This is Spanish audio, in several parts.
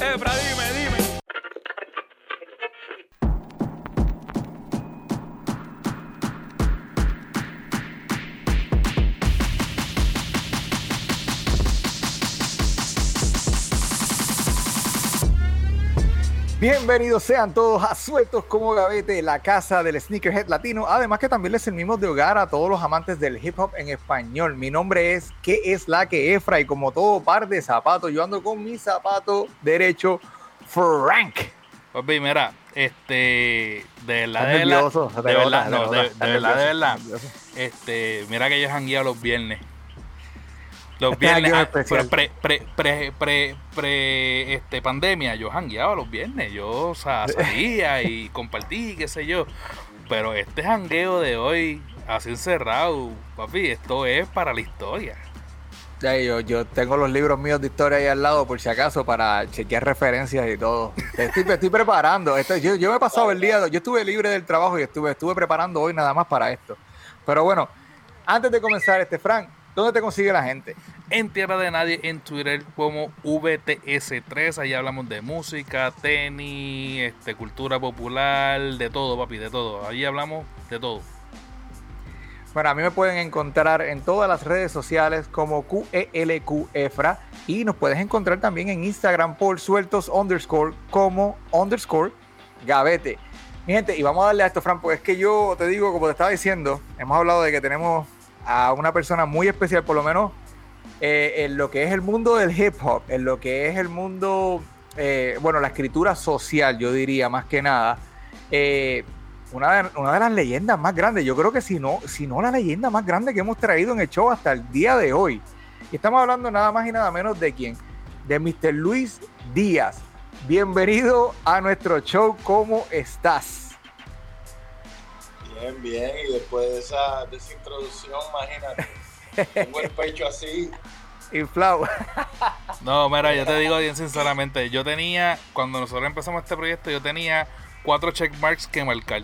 Efra, dime, dime. Bienvenidos sean todos a Sueltos como Gavete, la casa del sneakerhead latino. Además que también les servimos de hogar a todos los amantes del hip hop en español. Mi nombre es ¿Qué es la que Efra? Y como todo par de zapatos, yo ando con mi zapato derecho, Frank. Papi, mira, este, de verdad, de verdad, de verdad, no, de, verdad, de este, mira que yo jangueo los viernes. Los viernes, ah, pre, pre, pre, pre, pre, este, pandemia, yo jangueaba los viernes, yo, o sea, salía y compartí, qué sé yo, pero este jangueo de hoy, así encerrado, papi, esto es para la historia. Ya, yo, yo tengo los libros míos de historia ahí al lado por si acaso para chequear referencias y todo. Estoy, estoy preparando. Esto- yo, yo me he pasado el día, yo estuve libre del trabajo y estuve, estuve preparando hoy nada más para esto. Pero bueno, antes de comenzar, este Frank, ¿dónde te consigue la gente? en Tierra de Nadie en Twitter como VTS3. Ahí hablamos de música, tenis, este, cultura popular, de todo, papi, de todo. Ahí hablamos de todo. Bueno, a mí me pueden encontrar en todas las redes sociales como QELQEFRA y nos puedes encontrar también en Instagram por sueltos underscore como underscore gavete. Mi gente, y vamos a darle a esto, Fran, porque es que yo te digo, como te estaba diciendo, hemos hablado de que tenemos a una persona muy especial, por lo menos eh, en lo que es el mundo del hip hop, en lo que es el mundo, eh, bueno, la escritura social, yo diría más que nada. Eh, una de, una de las leyendas más grandes, yo creo que si no, si no la leyenda más grande que hemos traído en el show hasta el día de hoy. Y estamos hablando nada más y nada menos de quién, de Mr. Luis Díaz. Bienvenido a nuestro show, ¿cómo estás? Bien, bien, y después de esa, de esa introducción, imagínate, tengo el pecho así. Inflado. No, mira, yo te digo bien sinceramente, yo tenía, cuando nosotros empezamos este proyecto, yo tenía cuatro checkmarks que marcar.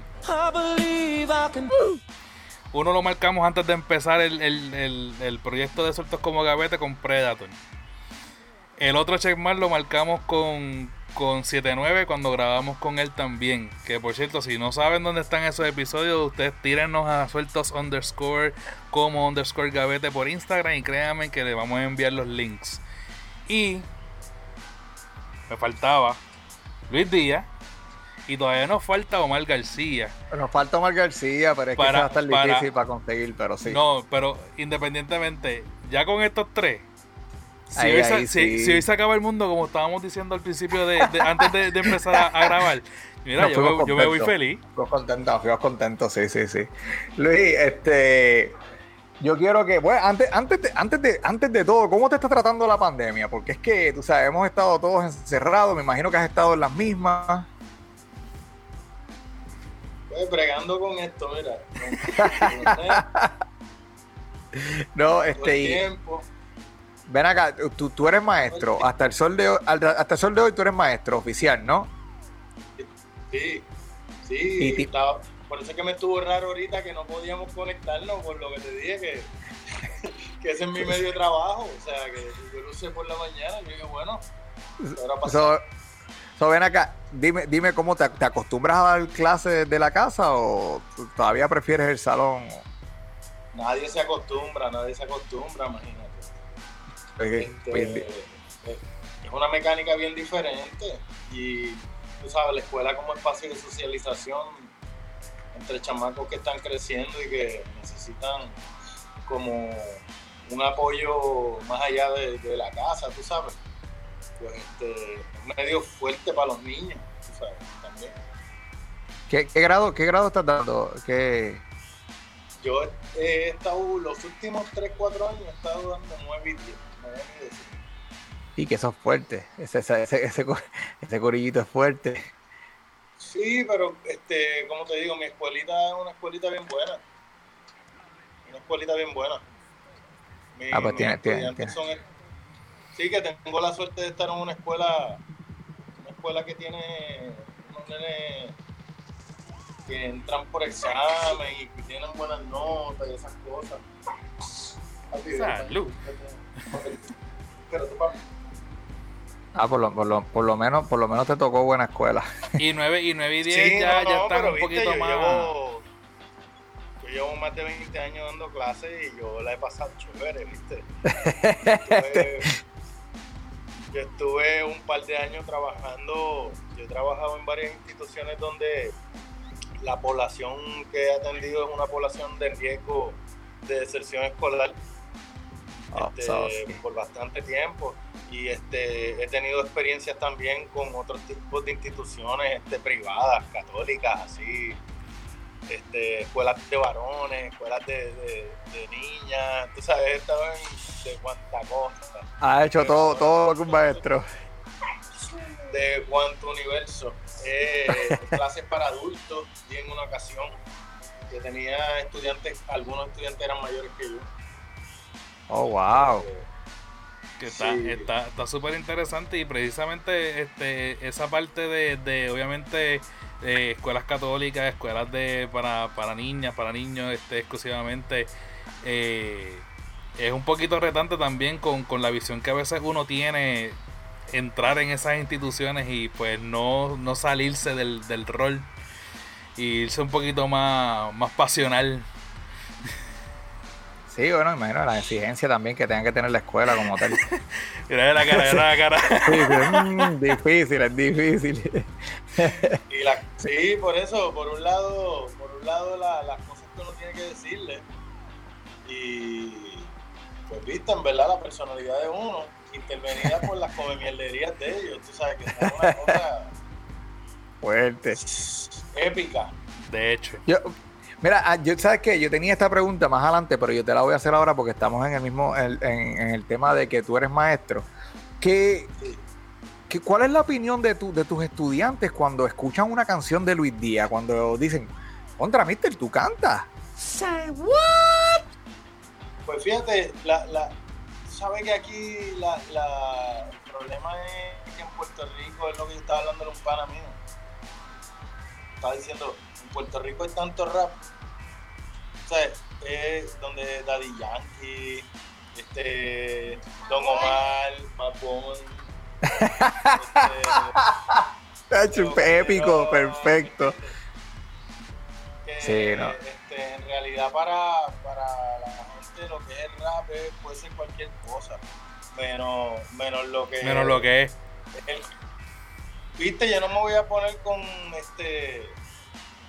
Uno lo marcamos antes de empezar el, el- el- el proyecto de sueltos como gavete con Predator. El otro checkmark lo marcamos con, con 79 cuando grabamos con él también. Que por cierto, si no saben dónde están esos episodios, ustedes tírennos a sueltos underscore como underscore gavete por Instagram y créanme que le vamos a enviar los links. Y me faltaba Luis Díaz y todavía nos falta Omar García. Nos falta Omar García, pero es que eso va a estar para- difícil para conseguir, pero sí. No, pero independientemente, ya con estos tres, si, Ahí, hoy, se, ahí si- sí. si hoy se acaba el mundo, como estábamos diciendo al principio, de, de- antes de, de empezar a, a grabar, mira, yo, me, fuimos yo me voy feliz. Fuimos contentos, fuimos contentos, sí, sí, sí. Luis, este, yo quiero que, bueno, antes, antes, de, antes, de, antes de todo, ¿cómo te está tratando la pandemia? Porque es que, tú sabes, hemos estado todos encerrados, me imagino que has estado en las mismas. Pues, bregando con esto, mira. Con, con el No, este. Ven acá, tú, tú eres maestro, hasta el sol de hoy, hasta el sol de hoy tú eres maestro oficial, ¿no? Sí, sí, Y ti- estaba- por eso es que me estuvo raro ahorita que no podíamos conectarnos, por lo que te dije que, que ese es mi medio de trabajo. O sea, que yo lo usé por la mañana. Yo dije, bueno, ahora pasa. So, so, ven acá, dime, dime cómo te, te acostumbras a dar clases desde la casa o todavía prefieres el salón. Nadie se acostumbra, nadie se acostumbra, imagínate. Este, Este, eh, es una mecánica bien diferente y tú sabes, la escuela como espacio de socialización entre chamacos que están creciendo y que necesitan como un apoyo más allá de, de la casa, tú sabes. Pues este, es medio fuerte para los niños, tú sabes, también. ¿Qué, qué grado, ¿Qué grado estás dando? ¿Qué, Yo he estado, los últimos 3, 4 años he estado dando 9 y 10. 9 y 10. Y que eso es fuerte. Ese, ese, ese, ese, co- ese corillito es fuerte. Sí, pero este, como te digo, mi escuelita es una escuelita bien buena. Una escuelita bien buena. Mi- Ah, pues tiene- tiene- estudiantes son el- Sí, que tengo la suerte de estar en una escuela, una escuela que tiene unos nenes que entran por examen y que tienen buenas notas y esas cosas. Papi, Salud. Ah, por lo, por lo, por lo menos por lo menos te tocó buena escuela. Y 9 y, 9 y 10 ya, ya están un poquito yo más... Llevo, yo llevo más de 20 años dando clases y yo la he pasado chévere, ¿viste? Estuve- yo estuve un par de años trabajando, yo he trabajado en varias instituciones donde la población que he atendido es una población de riesgo de deserción escolar Ah, este, por bastante tiempo. Y este he tenido experiencias también con otros tipos de instituciones este, privadas, católicas, así, este, escuelas de varones, escuelas de, de- de niñas, tú sabes, he estado en de cuanta costa, Ha hecho todo, todo lo que un maestro. de cuánto universo, eh, clases para adultos y en una ocasión que tenía estudiantes, algunos estudiantes eran mayores que yo. Oh, wow. Que está Sí. está está súper interesante y precisamente este esa parte de, de obviamente eh, escuelas católicas, escuelas de para, para niñas, para niños este exclusivamente eh, es un poquito retante también con, con la visión que a veces uno tiene entrar en esas instituciones y pues no, no salirse del, del rol y irse un poquito más, más pasional. Sí, bueno, imagino la exigencia también que tengan que tener la escuela como tal. Mira la cara, mira la cara. sí, mm, difícil, es difícil. Y la, sí, por eso, por un lado, por un lado la- las cosas que uno tiene que decirle y pues viste, en verdad la personalidad de uno, intervenida por las comemierderías de ellos, tú sabes que está una cosa Fuerte. épica. De hecho. Yo, mira, ah, yo, ¿sabes qué? Yo tenía esta pregunta más adelante, pero yo te la voy a hacer ahora porque estamos en el mismo, en, en- en el tema de que tú eres maestro. ¿Qué, qué- cuál es la opinión de, tu, de tus estudiantes cuando escuchan una canción de Luis Díaz? Cuando dicen, contra, mister, tú cantas. Pues fíjate, la, la, sabes que aquí la, la- el problema es que en Puerto Rico es lo que yo estaba hablando de un pana mío. Estaba diciendo, en Puerto Rico hay tanto rap. O sea, es donde Daddy Yankee, este, Don Omar, Matt Boone, este, épico, perfecto. que, Sí, no. este, en realidad para, para la gente lo que es el rap es- puede ser cualquier cosa, menos, menos lo que Menos lo que es. el- viste, yo no me voy a poner con este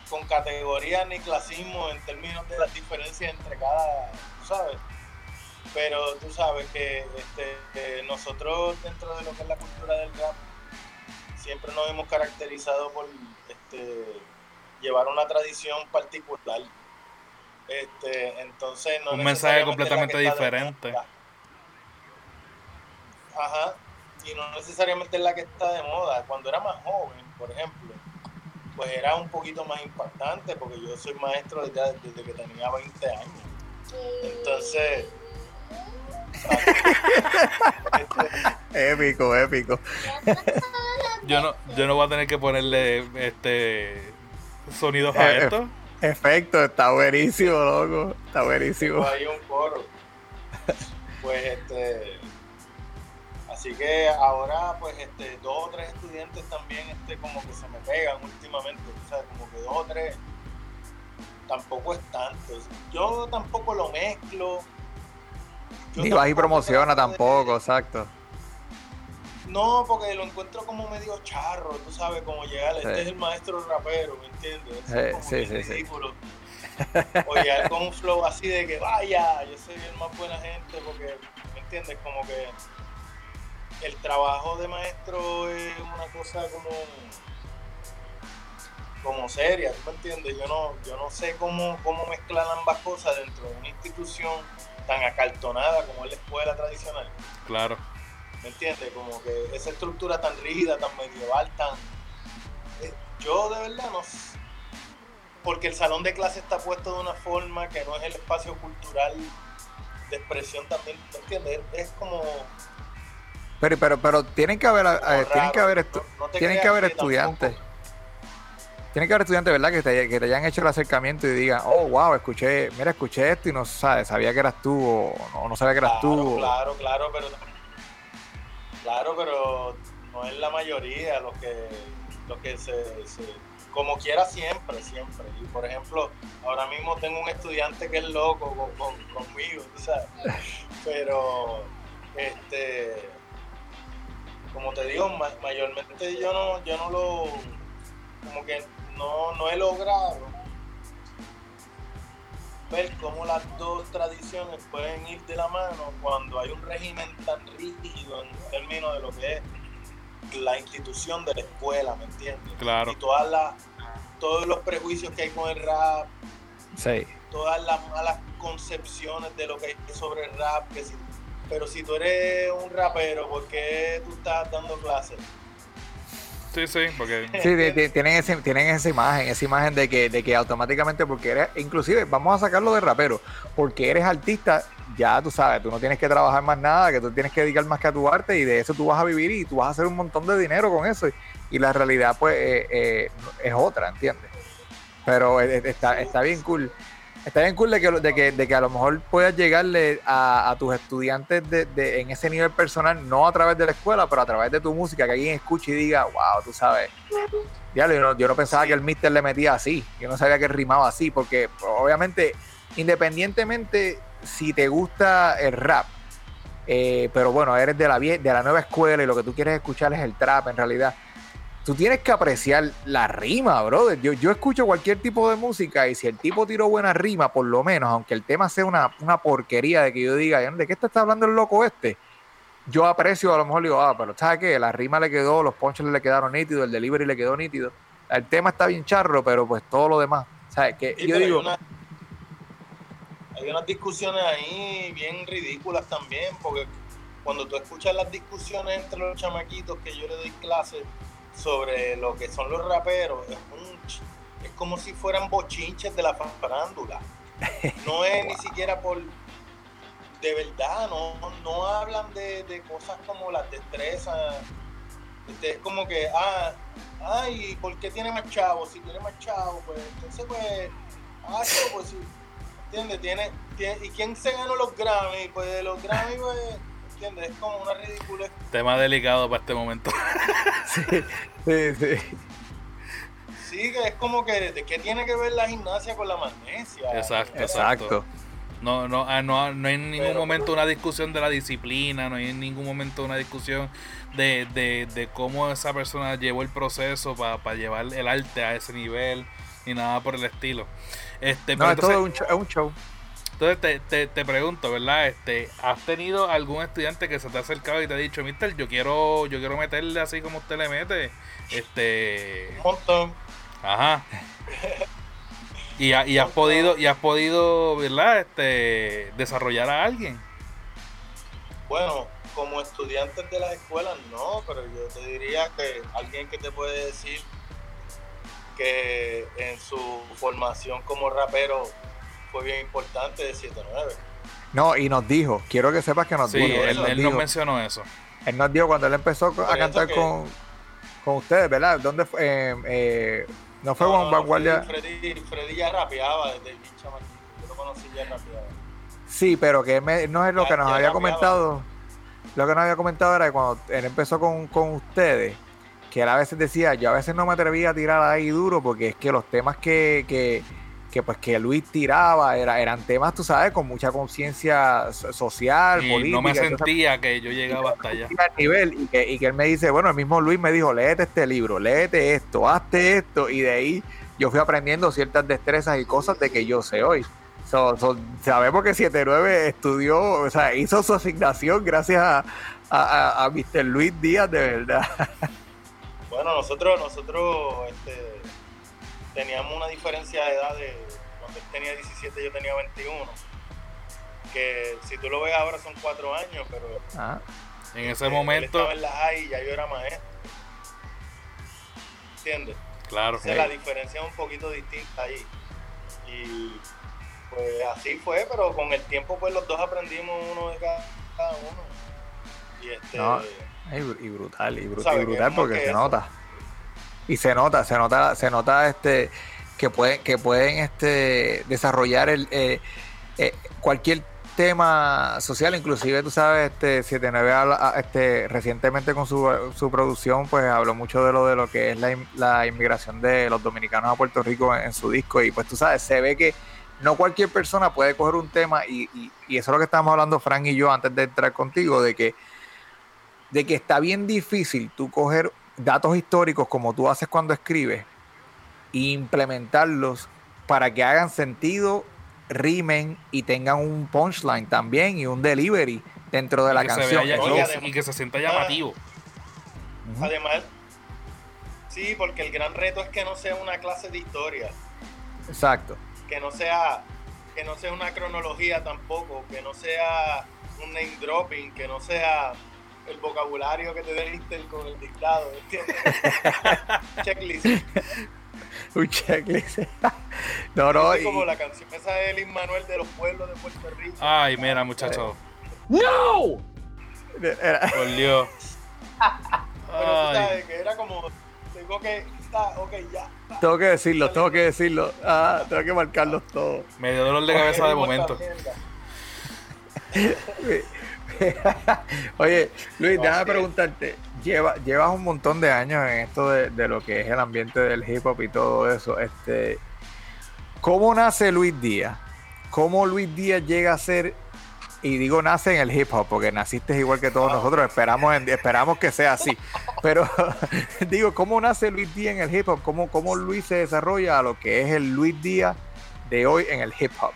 con categorías ni clasismo en términos de las diferencias entre cada, tú sabes. Pero tú sabes que este, que nosotros dentro de lo que es la cultura del rap siempre nos hemos caracterizado por este, llevar una tradición particular. Este, entonces no Un mensaje completamente diferente. Ajá, y no necesariamente es la que está de moda. Cuando era más joven, por ejemplo, pues era un poquito más impactante porque yo soy maestro desde, desde que tenía 20 años. Entonces, Épico, épico. Yo no, yo no voy a tener que ponerle este sonidos a Eh, eh. esto. Efecto, está buenísimo, loco. Está buenísimo. hay un coro. Pues este así que ahora pues este dos o tres estudiantes también este como que se me pegan últimamente, o sea, como que dos o tres tampoco es tanto. Yo tampoco lo mezclo. Yo Ni vas y promociona de- tampoco, exacto. No, porque lo encuentro como medio charro, tú sabes, como llegar, este es el maestro rapero, ¿me entiendes? Eso Sí, es como sí, sí, sí. ridículo. O llegar con un flow así de que vaya, yo soy el más buena gente, porque, ¿me entiendes? Como que el trabajo de maestro es una cosa como como seria, ¿tú me entiendes? Yo no, yo no sé cómo, cómo mezclar ambas cosas dentro de una institución tan acartonada como es la escuela tradicional. Claro. ¿Me entiendes? Como que esa estructura tan rígida, tan medieval, tan... eh, Yo de verdad no sé. Porque el salón de clase está puesto de una forma que no es el espacio cultural de expresión también, ¿me entiendes? Es, es como... Pero, pero, pero tienen que haber, eh, tienen que haber, No- no tienen que haber estudiantes. tampoco- Tienen que haber estudiantes, ¿verdad? Que te, que te hayan hecho el acercamiento y digan, oh, wow, escuché, mira, escuché esto y no sabes, sabía que eras tú o no, no sabía que eras Claro, tú. o- claro, claro, pero... Claro, pero no es la mayoría lo que, lo que se, como quiera siempre, siempre. Y por ejemplo, ahora mismo tengo un estudiante que es loco conmigo, ¿sabes? Pero, este, como te digo, mayormente yo no, yo no lo, como que no, no he logrado ver cómo las dos tradiciones pueden ir de la mano cuando hay un régimen tan rígido en términos de lo que es la institución de la escuela, ¿me entiendes? Claro. Y todas las, todos los prejuicios que hay con el rap, sí. todas las malas concepciones de lo que hay sobre el rap, que pero si tú eres un rapero, ¿por qué tú estás dando clases? Sí, sí, porque... Sí, tienen, ese, tienen esa imagen, esa imagen de que, de que automáticamente, porque eres, inclusive, vamos a sacarlo de rapero, porque eres artista, ya tú sabes, tú no tienes que trabajar más nada, que tú tienes que dedicar más que a tu arte y de eso tú vas a vivir y tú vas a hacer un montón de dinero con eso. Y, la realidad, pues, eh, eh, es otra, ¿entiendes? Pero eh, está, está bien cool. Está bien cool de que, de que, de que a lo mejor puedas llegarle a, tus estudiantes de, en ese nivel personal, no a través de la escuela, pero a través de tu música, que alguien escuche y diga, wow, tú sabes. Ya, yo, no, yo no pensaba que el mister le metía así, yo no sabía que rimaba así, porque obviamente, independientemente si te gusta el rap, eh, pero bueno, eres de la, de la nueva escuela y lo que tú quieres escuchar es el trap en realidad tú tienes que apreciar la rima, brother. Yo, yo escucho cualquier tipo de música y si el tipo tiró buena rima, por lo menos, aunque el tema sea una, porquería de que yo diga, ¿de qué te está hablando el loco este? Yo aprecio, a lo mejor digo, ah, pero ¿sabes qué? La rima le quedó, los ponches le quedaron nítidos, el delivery le quedó nítido. El tema está bien charro, pero pues todo lo demás. ¿Sabes? Que yo digo. Hay, unas discusiones ahí bien ridículas también, porque cuando tú escuchas las discusiones entre los chamaquitos que yo le doy clases sobre lo que son los raperos es, es como si fueran bochinches de la farándula. No es ni siquiera por... De verdad, no, no hablan de, cosas como las destrezas. Este, es como que, ah, ay, ¿por qué tiene más chavo? Si tiene más chavo, pues entonces pues, ah, pues. ¿Entiendes? Tiene, tiene, ¿Y quién se ganó los Grammy? Pues los Grammy, pues ¿entiendes? Es como una ridícula. Tema delicado para este momento. sí, sí, sí. Sí, que es como que, ¿de qué tiene que ver la gimnasia con la magnesia? Exacto, exacto. No, no, ah, no, no hay en ningún momento una discusión de la disciplina, no hay en ningún momento una discusión de, de, de cómo esa persona llevó el proceso para llevar el arte a ese nivel, ni nada por el estilo. Este, no, es todo un un show. Entonces te, te, pregunto, ¿verdad? Este, ¿Has tenido algún estudiante que se te ha acercado y te ha dicho, Mister, yo quiero, yo quiero meterle así como usted le mete? Este. Un montón. Ajá. y, y has podido, y has podido, ¿verdad? Este, desarrollar a alguien. Bueno, como estudiantes de las escuelas no, pero yo te diría que alguien que te puede decir que en su formación como rapero fue bien importante de 7-9. No, y nos dijo, quiero que sepas que nos dijo. Él, él, nos mencionó eso. Él nos dijo cuando él empezó a cantar con, con ustedes, ¿verdad? ¿Dónde fue? Eh, eh, no fue con Vanguardia. Freddy, Freddy, ya rapeaba desde el Yo lo conocí ya rapeaba. Sí, pero que no es lo que nos había comentado. Lo que nos había comentado era que cuando él empezó con, con ustedes, que él a veces decía, yo a veces no me atrevía a tirar ahí duro porque es que los temas que, que que pues que Luis tiraba, era, eran temas, tú sabes, con mucha conciencia social, y política. No me sentía que yo llegaba hasta allá. Nivel, y, que, y que él me dice, bueno, el mismo Luis me dijo, léete este libro, léete esto, hazte esto, y de ahí yo fui aprendiendo ciertas destrezas y cosas de que yo sé hoy. sabemos que 79 estudió, o sea, hizo su asignación gracias a, a, a Mr. Luis Díaz, de verdad. Bueno, nosotros, nosotros, este teníamos una diferencia de edad de cuando él tenía 17 yo tenía 21 que si tú lo ves ahora son cuatro años pero ah. en ese momento él estaba en la y ya yo era maestro. ¿entiendes? claro. La diferencia es un poquito distinta ahí. Y pues así fue pero con el tiempo pues los dos aprendimos uno de cada, uno. Y este y brutal y brutal, y brutal porque se nota y se nota, se nota, se nota este que pueden, que pueden este desarrollar el eh, eh, cualquier tema social, inclusive tú sabes, este 79 habla- este, recientemente con su, su producción, pues habló mucho de lo de lo que es la, la inmigración de los dominicanos a Puerto Rico en, su disco, y pues tú sabes, se ve que no cualquier persona puede coger un tema, y, y- y eso es lo que estábamos hablando Frank y yo antes de entrar contigo, de que, de que está bien difícil tú coger datos históricos como tú haces cuando escribes e implementarlos para que hagan sentido, rimen y tengan un punchline también y un delivery dentro de Y la canción. ya- y, además- y que se sienta llamativo. Ujú. Además, sí, porque el gran reto es que no sea una clase de historia, Exacto. que no sea que no sea una cronología tampoco, que no sea un name dropping, que no sea el vocabulario que te dé Intel con el dictado, ¿entiendes? Checklist. Un checklist. no, no. Y- como la canción esa de Lin Manuel de los pueblos de Puerto Rico. Ay, mira, muchachos. era- Por Dios. Pero tú sabes que era como, tengo que, ah, ok, ya. tengo que decirlo, tengo que decirlo. Ah, tengo que marcarlos todos. Me dio dolor de cabeza de momento. Oye, Luis, No, déjame sí. preguntarte. Lleva, llevas un montón de años en esto de, de lo que es el ambiente del hip hop y todo eso. Este, ¿Cómo nace Luis Díaz? ¿Cómo Luis Díaz llega a ser, y digo nace en el hip hop, porque naciste igual que todos nosotros, esperamos, en- esperamos que sea así. Pero digo, ¿cómo nace Luis Díaz en el hip hop? ¿Cómo, ¿Cómo Luis se desarrolla a lo que es el Luis Díaz de hoy en el hip hop?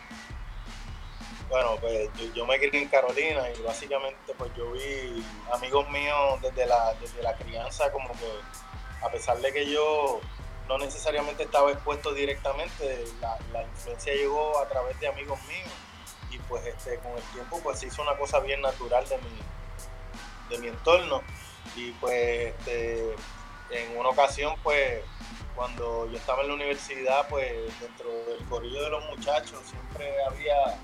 Bueno, pues yo, yo me crié en Carolina y básicamente pues yo vi amigos míos desde la, desde la crianza como que a pesar de que yo no necesariamente estaba expuesto directamente, la, la influencia llegó a través de amigos míos. Y pues este con el tiempo pues se hizo una cosa bien natural de mi, de mi entorno. Y pues este, en una ocasión pues cuando yo estaba en la universidad pues dentro del corillo de los muchachos siempre había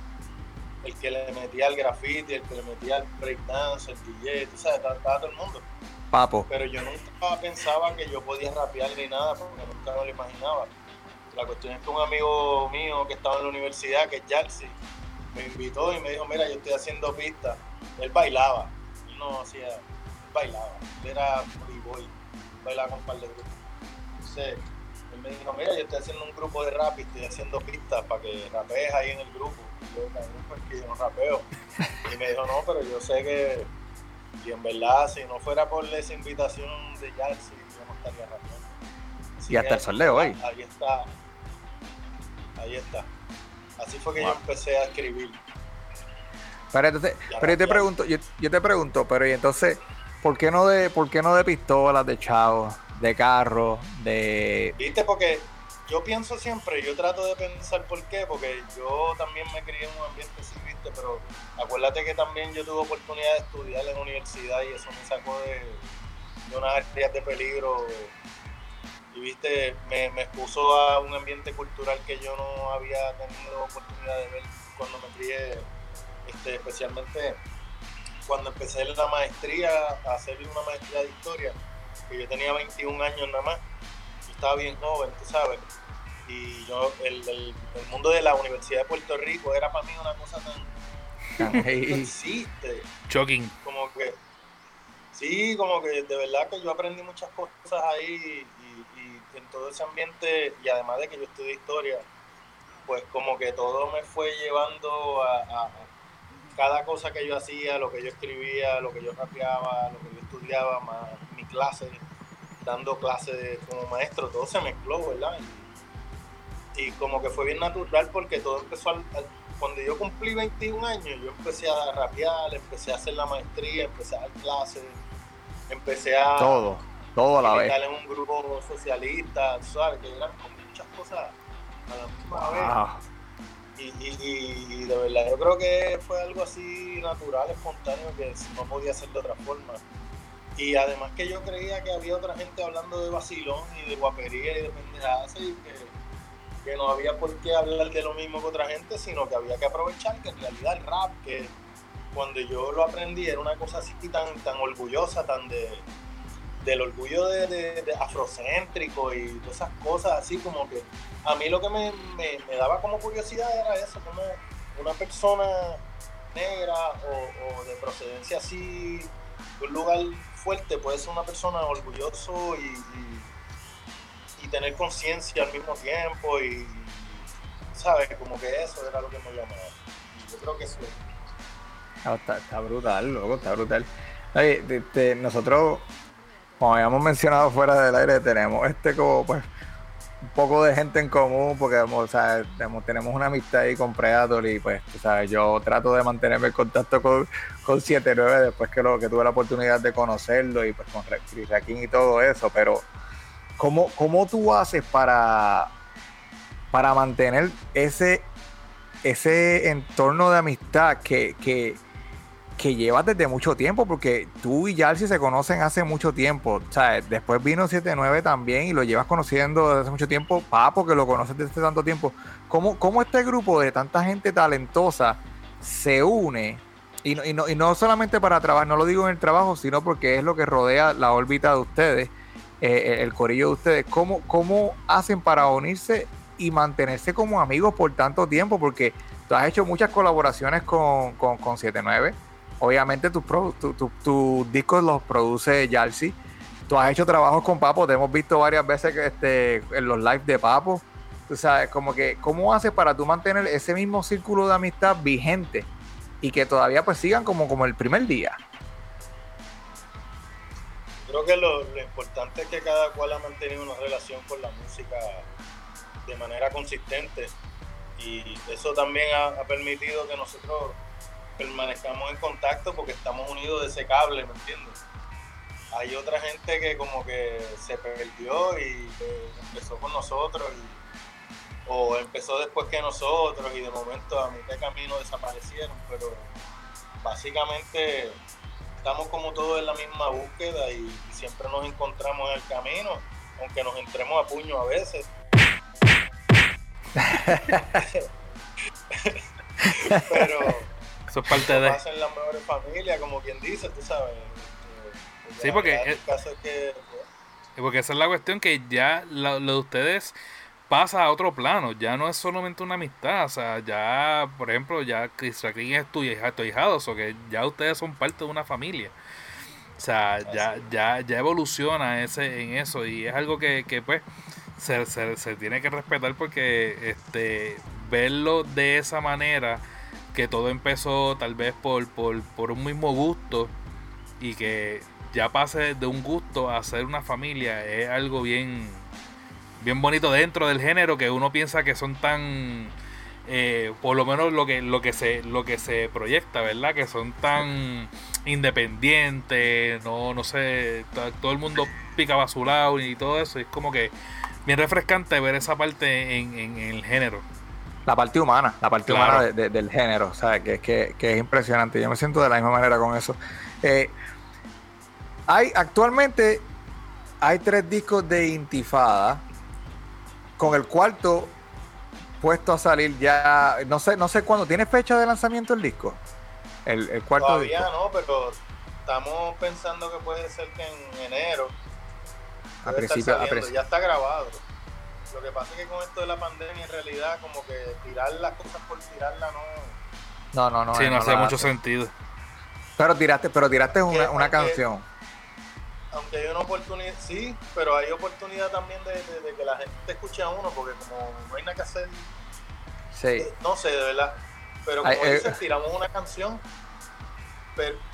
el que le metía al graffiti, el que le metía al breakdance, el DJ, tú sabes, estaba, todo el mundo. Papo. Pero yo nunca pensaba que yo podía rapear ni nada, porque nunca me lo imaginaba. La cuestión es que un amigo mío que estaba en la universidad, que es Jalsi, me invitó y me dijo, mira, yo estoy haciendo pistas. Él bailaba, él no hacía, él bailaba, él era boy, bailaba con un par de grupos. Entonces, él me dijo, mira, yo estoy haciendo un grupo de rap y estoy haciendo pistas para que rapees ahí en el grupo. Pues que yo no rapeo. Y me dijo, no, pero yo sé que, y en verdad, si no fuera por esa invitación de Jalsi, yo no estaría rapeando. Así Y hasta que, el sol de hoy. Ahí está, ahí está. Así fue que Wow. yo empecé a escribir. Pero, entonces, pero yo te pregunto, yo, yo te pregunto, pero y entonces, ¿por qué no de, por qué no de pistolas, de chavos, de carros, de ¿Viste? Porque yo pienso siempre, yo trato de pensar por qué, porque yo también me crié en un ambiente ¿viste? Pero acuérdate que también yo tuve oportunidad de estudiar en la universidad y eso me sacó de, de unas áreas de peligro. Y, ¿viste? Me, me expuso a un ambiente cultural que yo no había tenido oportunidad de ver cuando me crié, este, especialmente cuando empecé la maestría, a hacer una maestría de historia, que yo tenía 21 años nada más yo estaba bien joven, tú sabes. Y yo, el, el- el mundo de la Universidad de Puerto Rico era para mí una cosa tan. no existe. Shocking. Como que. Sí, como que de verdad que yo aprendí muchas cosas ahí y, y en todo ese ambiente, y además de que yo estudié historia, pues como que todo me fue llevando a, a- a cada cosa que yo hacía, lo que yo escribía, lo que yo rapeaba, lo que yo estudiaba, más mi clase, dando clases como maestro, todo se mezcló, ¿verdad? Y, y como que fue bien natural porque todo empezó al, al- cuando yo cumplí 21 años, yo empecé a rapear, empecé a hacer la maestría, empecé a dar clases, empecé a todo, todo a la vez. en un grupo socialista, ¿sabes? Que eran como muchas cosas a la misma vez. Y, y- y de verdad, yo creo que fue algo así natural, espontáneo, que no podía ser de otra forma. Y además que yo creía que había otra gente hablando de vacilón y de guapería y de pendejadas y que, que no había por qué hablar de lo mismo que otra gente, sino que había que aprovechar que en realidad el rap, que cuando yo lo aprendí era una cosa así tan, tan orgullosa, tan de del orgullo de, afrocéntrico y todas esas cosas así como que a mí lo que me, me- me daba como curiosidad era eso, como una persona negra o, de procedencia así, un lugar fuerte, puede ser una persona orgulloso y, y, tener conciencia al mismo tiempo y, ¿sabes? Como que eso era lo que me llamaba. Yo creo que eso ah, está, brutal, loco, está brutal. nosotros, como habíamos mencionado fuera del aire, tenemos este como pues un poco de gente en común porque o sea, tenemos, una amistad ahí con Predator y pues sabes, yo trato de mantenerme en contacto con, con 79 después que, lo, que tuve la oportunidad de conocerlo y pues con Chris y todo eso, pero ¿cómo, ¿cómo tú haces para, para mantener ese, ese entorno de amistad que, que llevas desde mucho tiempo, porque tú y Yalsi se conocen hace mucho tiempo. Sea, después vino 79 también y lo llevas conociendo desde hace mucho tiempo. Papo, que lo conoces desde tanto tiempo. ¿Cómo, cómo este grupo de tanta gente talentosa se une? Y no, y, no, y no solamente para trabajar, no lo digo en el trabajo, sino porque es lo que rodea la órbita de ustedes, eh, el corillo de ustedes. ¿Cómo, ¿Cómo hacen para unirse y mantenerse como amigos por tanto tiempo? Porque tú has hecho muchas colaboraciones con, con, con 79 Obviamente tus tu, discos los produce Yalsi. Tú has hecho trabajos con Papo, te hemos visto varias veces este, en los lives de Papo. Tú sabes, como que, ¿cómo haces para tú mantener ese mismo círculo de amistad vigente y que todavía pues sigan como, como el primer día? Creo que lo, importante es que cada cual ha mantenido una relación con la música de manera consistente y eso también ha permitido que nosotros permanezcamos en contacto porque estamos unidos de ese cable, ¿me entiendes? Hay otra gente que como que se perdió y empezó con nosotros o empezó después que nosotros y de momento a mitad de camino desaparecieron, pero básicamente estamos como todos en la misma búsqueda y, siempre nos encontramos en el camino, aunque nos entremos a puño a veces. pero eso es parte de. Pasa en las mejores familias, como quien dice, tú sabes. sí, porque. porque esa es la cuestión que ya lo, de ustedes pasa a otro plano. Ya no es solamente una amistad. O sea, ya, por ejemplo, ya Chris es tu, tu hijado. O que ya ustedes son parte de una familia. O sea, ya, ya, ya evoluciona ese, en eso. Y es algo que, que pues, se, se, se tiene que respetar porque este verlo de esa manera que todo empezó tal vez por, por, un mismo gusto y que ya pase de un gusto a ser una familia es algo bien, bien bonito dentro del género que uno piensa que son tan eh, por lo menos lo que lo que se lo que se proyecta verdad que son tan independientes no no sé todo el mundo pica basurado y todo eso. Es como que bien refrescante ver esa parte en, en el género. La parte humana, la parte humana del género, o que, que, que, es impresionante. Yo me siento de la misma manera con eso. Eh, hay actualmente hay tres discos de Intifada, con el cuarto puesto a salir ya, no sé, no sé cuándo. ¿Tiene fecha de lanzamiento el disco? El, cuarto Todavía no, pero estamos pensando que puede ser que en enero. A principio, ya está grabado. Lo que pasa es que con esto de la pandemia, en realidad, como que tirar las cosas por tirarla no. No, no, no. Sí, no, hace mucho sentido. Pero tiraste, pero tiraste una, una canción. Aunque hay una oportunidad, sí, pero hay oportunidad también de, que la gente escuche a uno, porque como no hay nada que hacer. Sí. Eh, no sé, de verdad. Pero como eh, dices, tiramos una canción,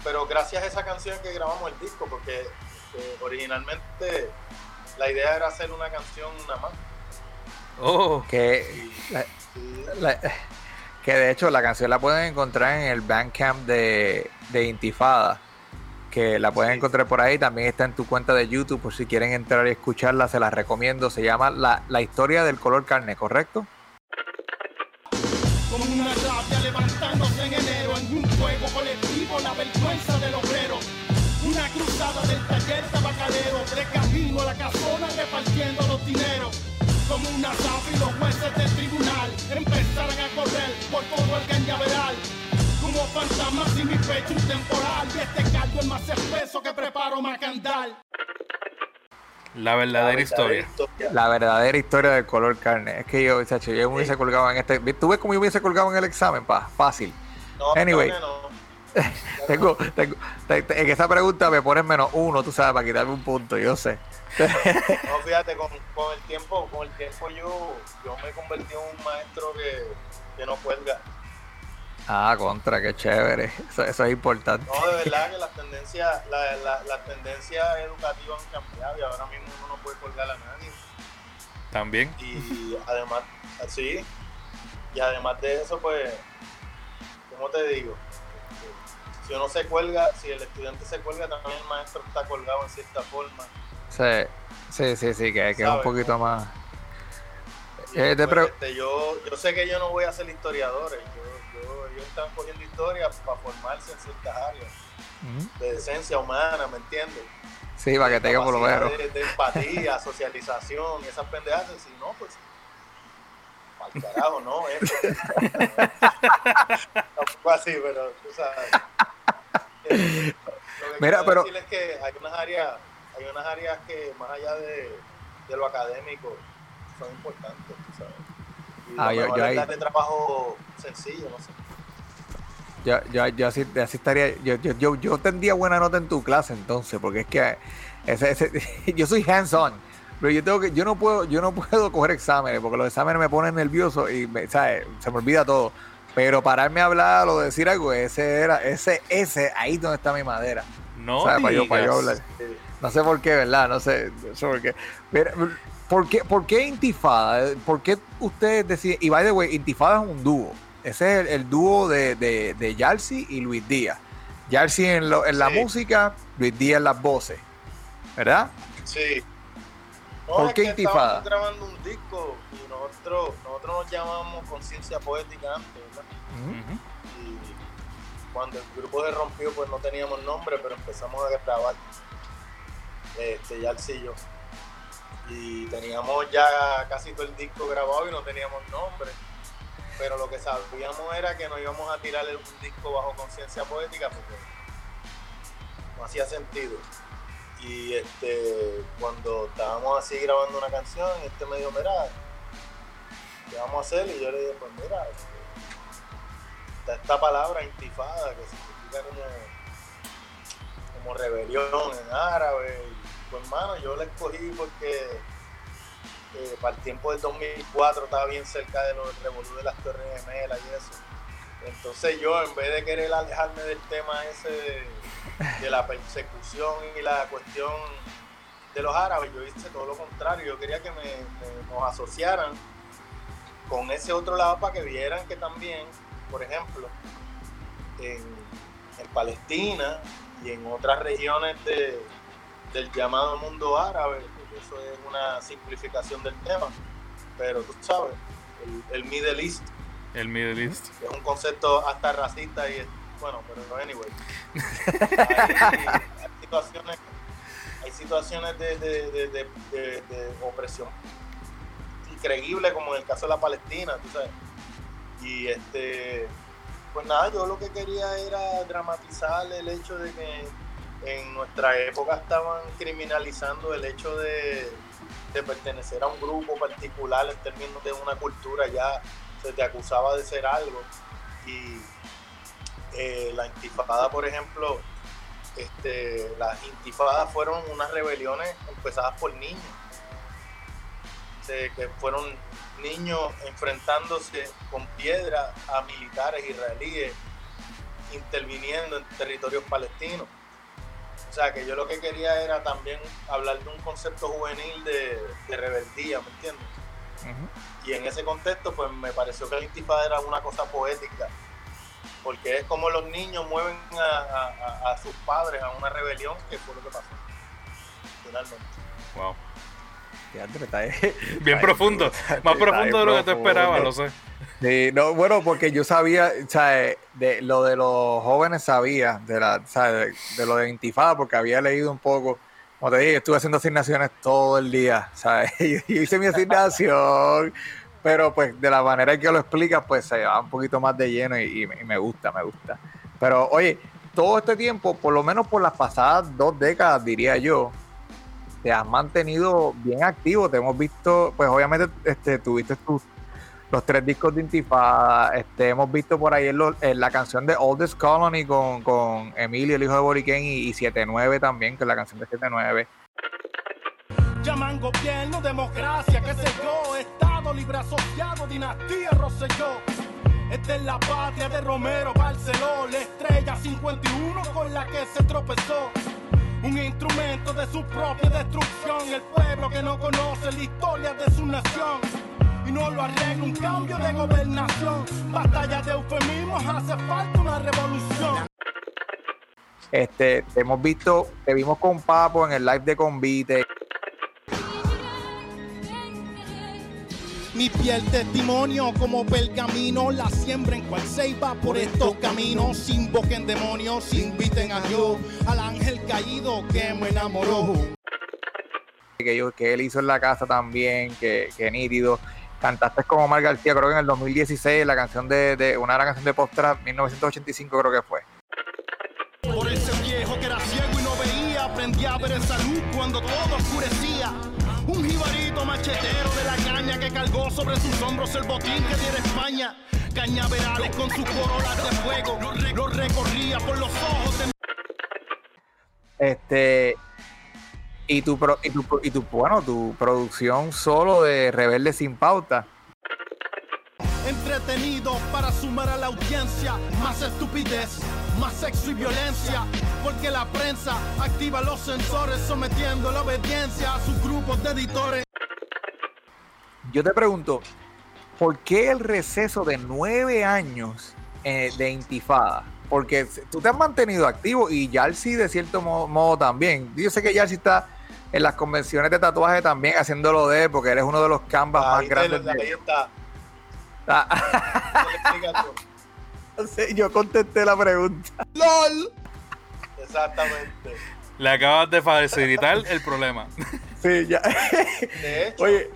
pero, gracias a esa canción que grabamos el disco, porque eh, originalmente la idea era hacer una canción nada más. Oh. Que, que de hecho la canción la pueden encontrar en el Bandcamp de, de Intifada. Que la pueden encontrar por ahí. También está en tu cuenta de YouTube por si quieren entrar y escucharla. Se la recomiendo. Se llama La, la historia del color carne, ¿correcto? Como una rabia levantándose en enero en un fuego colectivo, la vergüenza del obrero. Una cruzada del taller tabacalero, de camino a la casona repartiendo los dineros como una y los jueces del tribunal empezaron a correr por todo el cañaveral. Como fantasmas sin mi pecho un temporal y este caldo es más espeso que preparo macandal. La verdadera, historia. La verdadera historia del color carne. Es que yo, chacho, yo me hubiese colgado en este. ¿Tú ves cómo yo hubiese colgado en el examen? Pa? Fácil. No, Anyway. no. Tengo, tengo, te- te- en esa pregunta me pones menos uno, tú sabes, para quitarme un punto, yo sé. No, fíjate, con, con el tiempo, con el tiempo yo, yo me convertí en un maestro que, que no cuelga. Ah, contra, qué chévere. Eso, eso es importante. No, de verdad que las tendencias, la, la, las tendencias educativas han cambiado y ahora mismo uno no puede colgar a nadie. También. Y además, así, y además de eso, pues, ¿cómo te digo? Si uno se cuelga, si el estudiante se cuelga, también el maestro está colgado en cierta forma. Sí, sí, sí, sí, que, que es un poquito más. Y, Eh, te pues, pre- este, yo, yo sé que yo no voy a ser historiadores, yo, yo, ellos están cogiendo historia para formarse en ciertas áreas de decencia humana, ¿me entiendes? Sí, para que tenga por lo menos. De, de empatía, socialización, esas pendejas, si no, pues. Al carajo, no, eh. Tampoco así, pero tú sabes. Eh, Lo que Mira, quiero pero- decir es que hay unas áreas, hay unas áreas que más allá de, de lo académico son importantes, tú sabes. Y Ah, yo- yo es ahí- darle trabajo sencillo, no sé. Yo, yo, yo así, así estaría. Yo, yo, yo, yo tendría buena nota en tu clase entonces, porque es que ese, ese, yo soy hands-on. Pero yo tengo que, yo no puedo, yo no puedo coger exámenes, porque los exámenes me ponen nervioso y me, ¿sabes? se me olvida todo. Pero pararme a hablar o decir algo, ese era, ese, ese, ahí donde está mi madera. No ¿Sabes? Para yo, para yo hablar. No sé por qué, ¿verdad? No sé, no sé por qué. Pero, ¿por qué, ¿Por qué Intifada? ¿Por qué ustedes deciden? Y by the way, Intifada es un dúo. Ese es el, el dúo de, de, de y Luis Díaz. Yarsi en, lo- en la Sí. música, Luis Díaz en las voces. ¿Verdad? Sí. ¿Por es qué Intifada? estábamos grabando un disco y nosotros, nosotros nos llamamos Conciencia Poética antes, ¿verdad? Y cuando el grupo se rompió, pues no teníamos nombre, pero empezamos a grabar. Este, Yarsi y yo. Y teníamos ya casi todo el disco grabado y no teníamos nombre. Pero lo que sabíamos era que no íbamos a tirar un disco bajo conciencia poética porque no hacía sentido. Y este, cuando estábamos así grabando una canción, este me dijo, mira, ¿qué vamos a hacer? Y yo le dije, pues mira, está esta palabra intifada que significa como, como rebelión en árabe. Y, pues hermano, yo la escogí porque para el tiempo del 2004 estaba bien cerca de los revolú de las Torres Gemelas y eso. Entonces yo, en vez de querer alejarme del tema ese de, la persecución y la cuestión de los árabes, yo hice todo lo contrario. Yo quería que me, nos asociaran con ese otro lado para que vieran que también, por ejemplo, en, en Palestina y en otras regiones de- del llamado mundo árabe, eso es una simplificación del tema, pero tú sabes, el, el Middle East El Middle East. es un concepto hasta racista y bueno, pero anyway. Hay, hay situaciones, hay situaciones de, de, de, de- de- de opresión increíble como en el caso de la Palestina, tú sabes. Y este, pues nada, yo lo que quería era dramatizar el hecho de que en nuestra época estaban criminalizando el hecho de, pertenecer a un grupo particular en términos de una cultura ya se te acusaba de ser algo. Y eh, la intifada por ejemplo este, las intifadas fueron unas rebeliones empezadas por niños que fueron niños enfrentándose con piedra a militares israelíes interviniendo en territorios palestinos o sea que yo lo que quería era también hablar de un concepto juvenil de, de rebeldía ¿me entiendes? Y en ese contexto, pues me pareció que la intifada era una cosa poética, porque es como los niños mueven a, a- sus padres a una rebelión, que fue lo que pasó, finalmente. Wow. Fíjate, está ahí. Bien profundo. Más profundo de lo que te profundo. esperaba, lo sé. Sí, no, bueno, porque yo sabía, eh, de lo de los jóvenes sabía, de la, sea, de, lo de Intifada, porque había leído un poco. Como te dije, estuve haciendo asignaciones todo el día, ¿sabes? Yo hice mi asignación, pero pues de la manera en que lo explicas, pues se va un poquito más de lleno y, y me- y me gusta, me gusta. Pero oye, todo este tiempo, por lo menos por las pasadas dos décadas, diría yo, te has mantenido bien activo. Te hemos visto, pues obviamente este, tuviste tus los tres discos de Intifada. Este, hemos visto por ahí en, la canción de Oldest Colony con, con Emilio, el hijo de Boriken, y, y 79 también, que es la canción de 79. Llaman gobierno, democracia, qué sé yo, Estado libre asociado, dinastía Rosselló. Esta es la patria de Romero Barceló, la estrella 51 con la que se tropezó. Un instrumento de su propia destrucción, el pueblo que no conoce la historia de su nación y no lo arregla un cambio de gobernación. Batalla de eufemismos, hace falta una revolución. Este, te hemos visto, te vimos con Papo en el live de Convite. Mi piel testimonio como pergamino la siembra en cual se iba por estos caminos. Invoquen demonios, inviten a Dios, al ángel caído que me enamoró. Que, que él hizo en la casa también, que, que nítido cantaste como Omar García, creo que en el 2016, la canción de, de una gran canción de post 1985 creo que fue. Por ese viejo que era ciego y no veía, aprendí a ver esa luz cuando todo oscurecía. Un jibarito machetero de la caña que cargó sobre sus hombros el botín que diera España. Cañaverales con sus corolas de fuego, lo recorría por los ojos de... Este, y tu, y tu, y tu, bueno, tu producción solo de Rebelde sin pauta. Entretenido para sumar a la audiencia más estupidez, más sexo y violencia, porque la prensa activa los sensores sometiendo la obediencia a sus grupos de editores. Yo te pregunto, ¿por qué el receso de nueve años eh, de Intifada? Porque tú te has mantenido activo y Yalsi de cierto modo, modo también. Yo sé que Yalsi está en las convenciones de tatuaje también haciéndolo de, porque eres uno de los canvas más grandes. de... Ahí está. Ah. yo contesté la pregunta. ¡LOL! Exactamente. Le acabas de facilitar el problema. Sí, ya. De hecho, Oye.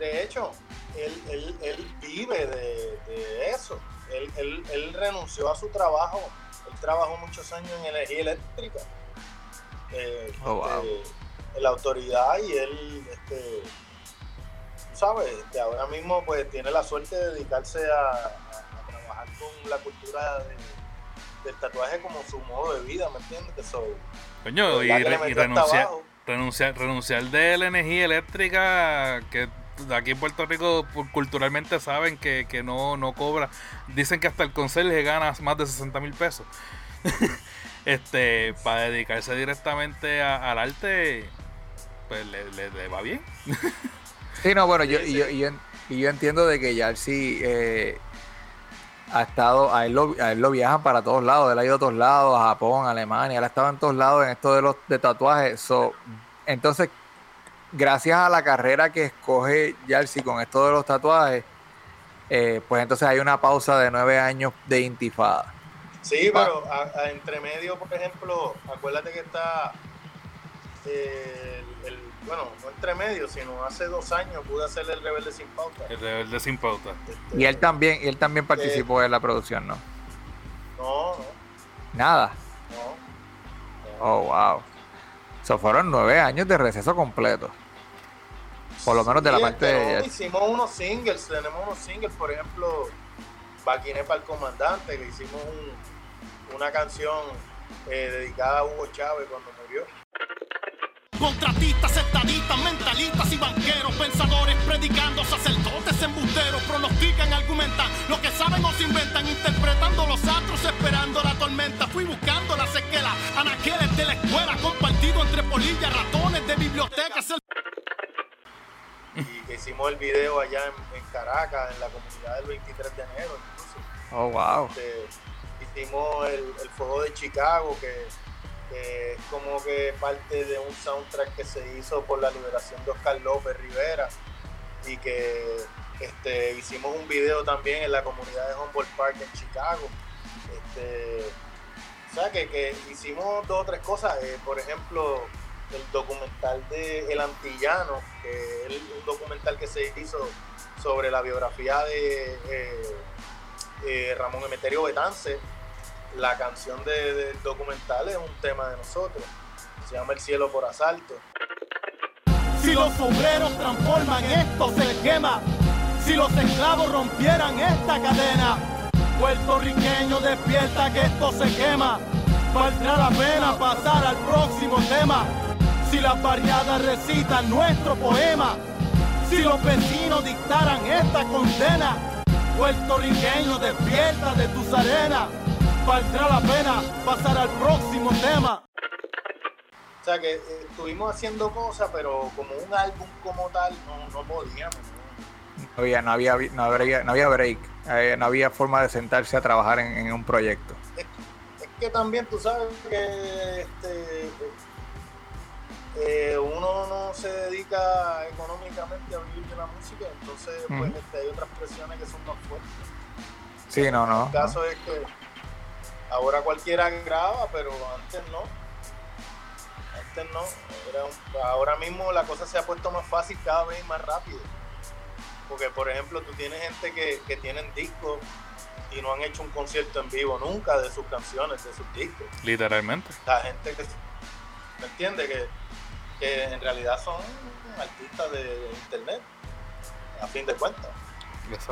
de hecho, él, él, él vive de, de eso. Él, él, él, renunció a su trabajo. Él trabajó muchos años en energía eléctrica eh, oh, este, la autoridad y él, este, ¿sabes? Este, ahora mismo pues tiene la suerte de dedicarse a, trabajar con la cultura del tatuaje como su modo de vida, ¿me entiendes? Que Coño, pues, y, renunciar, renunciar, renunciar de la energía eléctrica que aquí en Puerto Rico culturalmente saben que, que no, no cobra. Dicen que hasta el conserje gana más de 60 mil pesos. este, para dedicarse directamente al arte, pues le, va bien. sí, no, bueno, yo, y yo, yo, entiendo de que ya eh, ha estado, a él, lo, a él lo viajan para todos lados, él ha ido a todos lados, a Japón, a Alemania, él ha estado en todos lados en esto de los de tatuajes. entonces, gracias a la carrera que escoge Yarsi con esto de los tatuajes, eh, pues entonces hay una pausa de nueve años de intifada. Sí, pero a, entre medio, por ejemplo, acuérdate que está eh, el, bueno, no entre medio, sino hace dos años pude hacer el Rebelde Sin Pauta. El Rebelde Sin Pauta. Este, y él también, él también participó en la producción, ¿no? No, no. Nada. No. Oh, wow. Eso fueron nueve años de receso completo. Por lo menos de la parte de. Hicimos unos singles, tenemos unos singles, por ejemplo, Baquine para el Comandante, que hicimos un, una canción eh, dedicada a Hugo Chávez cuando murió. Contratistas, estadistas, mentalistas y banqueros, pensadores, predicando, sacerdotes, embusteros, pronostican, argumentan, lo que saben o se inventan, interpretando los astros, esperando la tormenta. Fui buscando la sequela, anaqueles de la escuela, compartido entre polillas, ratones de bibliotecas. Y que hicimos el video allá en, Caracas, en la comunidad del 23 de enero, incluso. Oh, wow. Este, el, el, fuego de Chicago, que, es como que parte de un soundtrack que se hizo por la liberación de Oscar López Rivera y que este, hicimos un video también en la comunidad de Humboldt Park en Chicago. Este, o sea, que, hicimos dos o tres cosas. Eh, por ejemplo, el documental de El Antillano, que es un documental que se hizo sobre la biografía de eh, eh, Ramón Emeterio Betance, la canción del documental es un tema de nosotros. Se llama El cielo por asalto. Si los sombreros transforman esto, se quema. si los esclavos rompieran esta cadena. Puertorriqueño despierta que esto se quema. Valdrá la pena pasar al próximo tema. Si las variadas recitan nuestro poema. Si los vecinos dictaran esta condena. Puertorriqueño despierta de tus arenas. Valdrá la pena pasar al próximo tema. O sea que eh, estuvimos haciendo cosas, pero como un álbum como tal, no, no podíamos. No había, no había, no había, no había break, eh, no había forma de sentarse a trabajar en, en un proyecto. Es, es, que también tú sabes que este, eh, uno no se dedica económicamente a vivir de la música, entonces pues, este, hay otras presiones que son más fuertes. Sí, no, no. El caso es que ahora cualquiera graba, pero antes no. Antes no. Era ahora mismo la cosa se ha puesto más fácil cada vez más rápido. Porque, por ejemplo, tú tienes gente que, que tienen discos y no han hecho un concierto en vivo nunca de sus canciones, de sus discos. Literalmente. La gente que, ¿me entiende? Que, que en realidad son artistas de, internet, a fin de cuentas.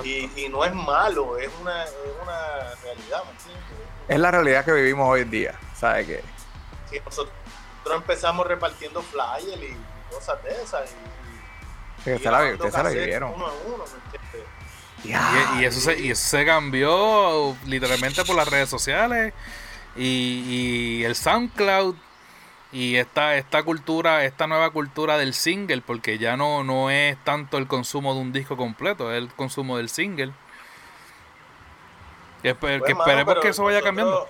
Y, y no es malo, es una, es una realidad, ¿me entiendes? Es la realidad que vivimos hoy en día, ¿sabes qué? Sí, nosotros empezamos repartiendo flyers y cosas de esas. Y, y la, usted se la vivieron. Uno a uno, ¿me entiendes? Y, y eso se, y eso se cambió literalmente por las redes sociales y, y el SoundCloud y esta, esta cultura, esta nueva cultura del single, porque ya no, no es tanto el consumo de un disco completo, es el consumo del single. Que, Pues, esperemos que eso vaya nosotros- cambiando.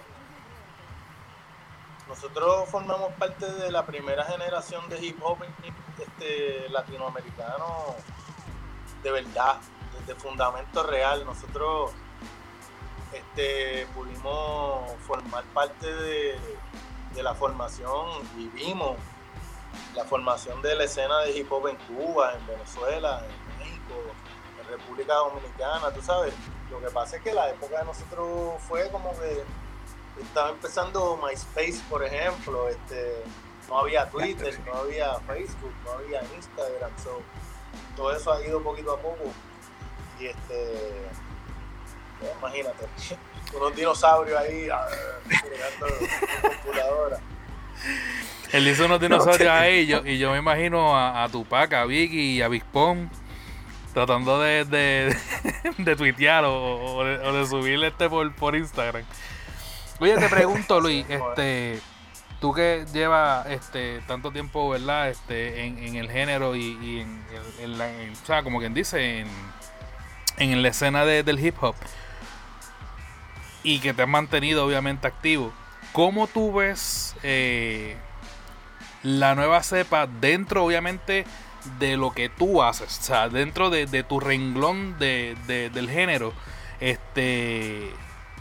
Nosotros formamos parte de la primera generación de hip hop este, latinoamericano de verdad, desde fundamento real. Nosotros este, pudimos formar parte de, de la formación, vivimos la formación de la escena de hip hop en Cuba, en Venezuela, en México, en República Dominicana, tú sabes. Lo que pasa es que la época de nosotros fue como que estaba empezando MySpace, por ejemplo, este, no había Twitter, no había Facebook, no había Instagram, so, todo eso ha ido poquito a poco. Y este, pues, imagínate, unos dinosaurios ahí ah, jugando con computadora. Él hizo unos dinosaurios ahí y yo, y yo me imagino a, a Tupac, a Vicky y a Big Pong tratando de, de, de tuitear o, o de, o de subirle este por, por Instagram. Oye, te pregunto, Luis, este, tú que llevas este tanto tiempo, ¿verdad? Este, en, en el género y, y en, en- en la, en- o sea, como quien dice, en, en la escena de- del hip hop y que te has mantenido obviamente activo, ¿cómo tú ves eh, la nueva cepa dentro obviamente de lo que tú haces? O sea, dentro de, de tu renglón de, de- del género, este...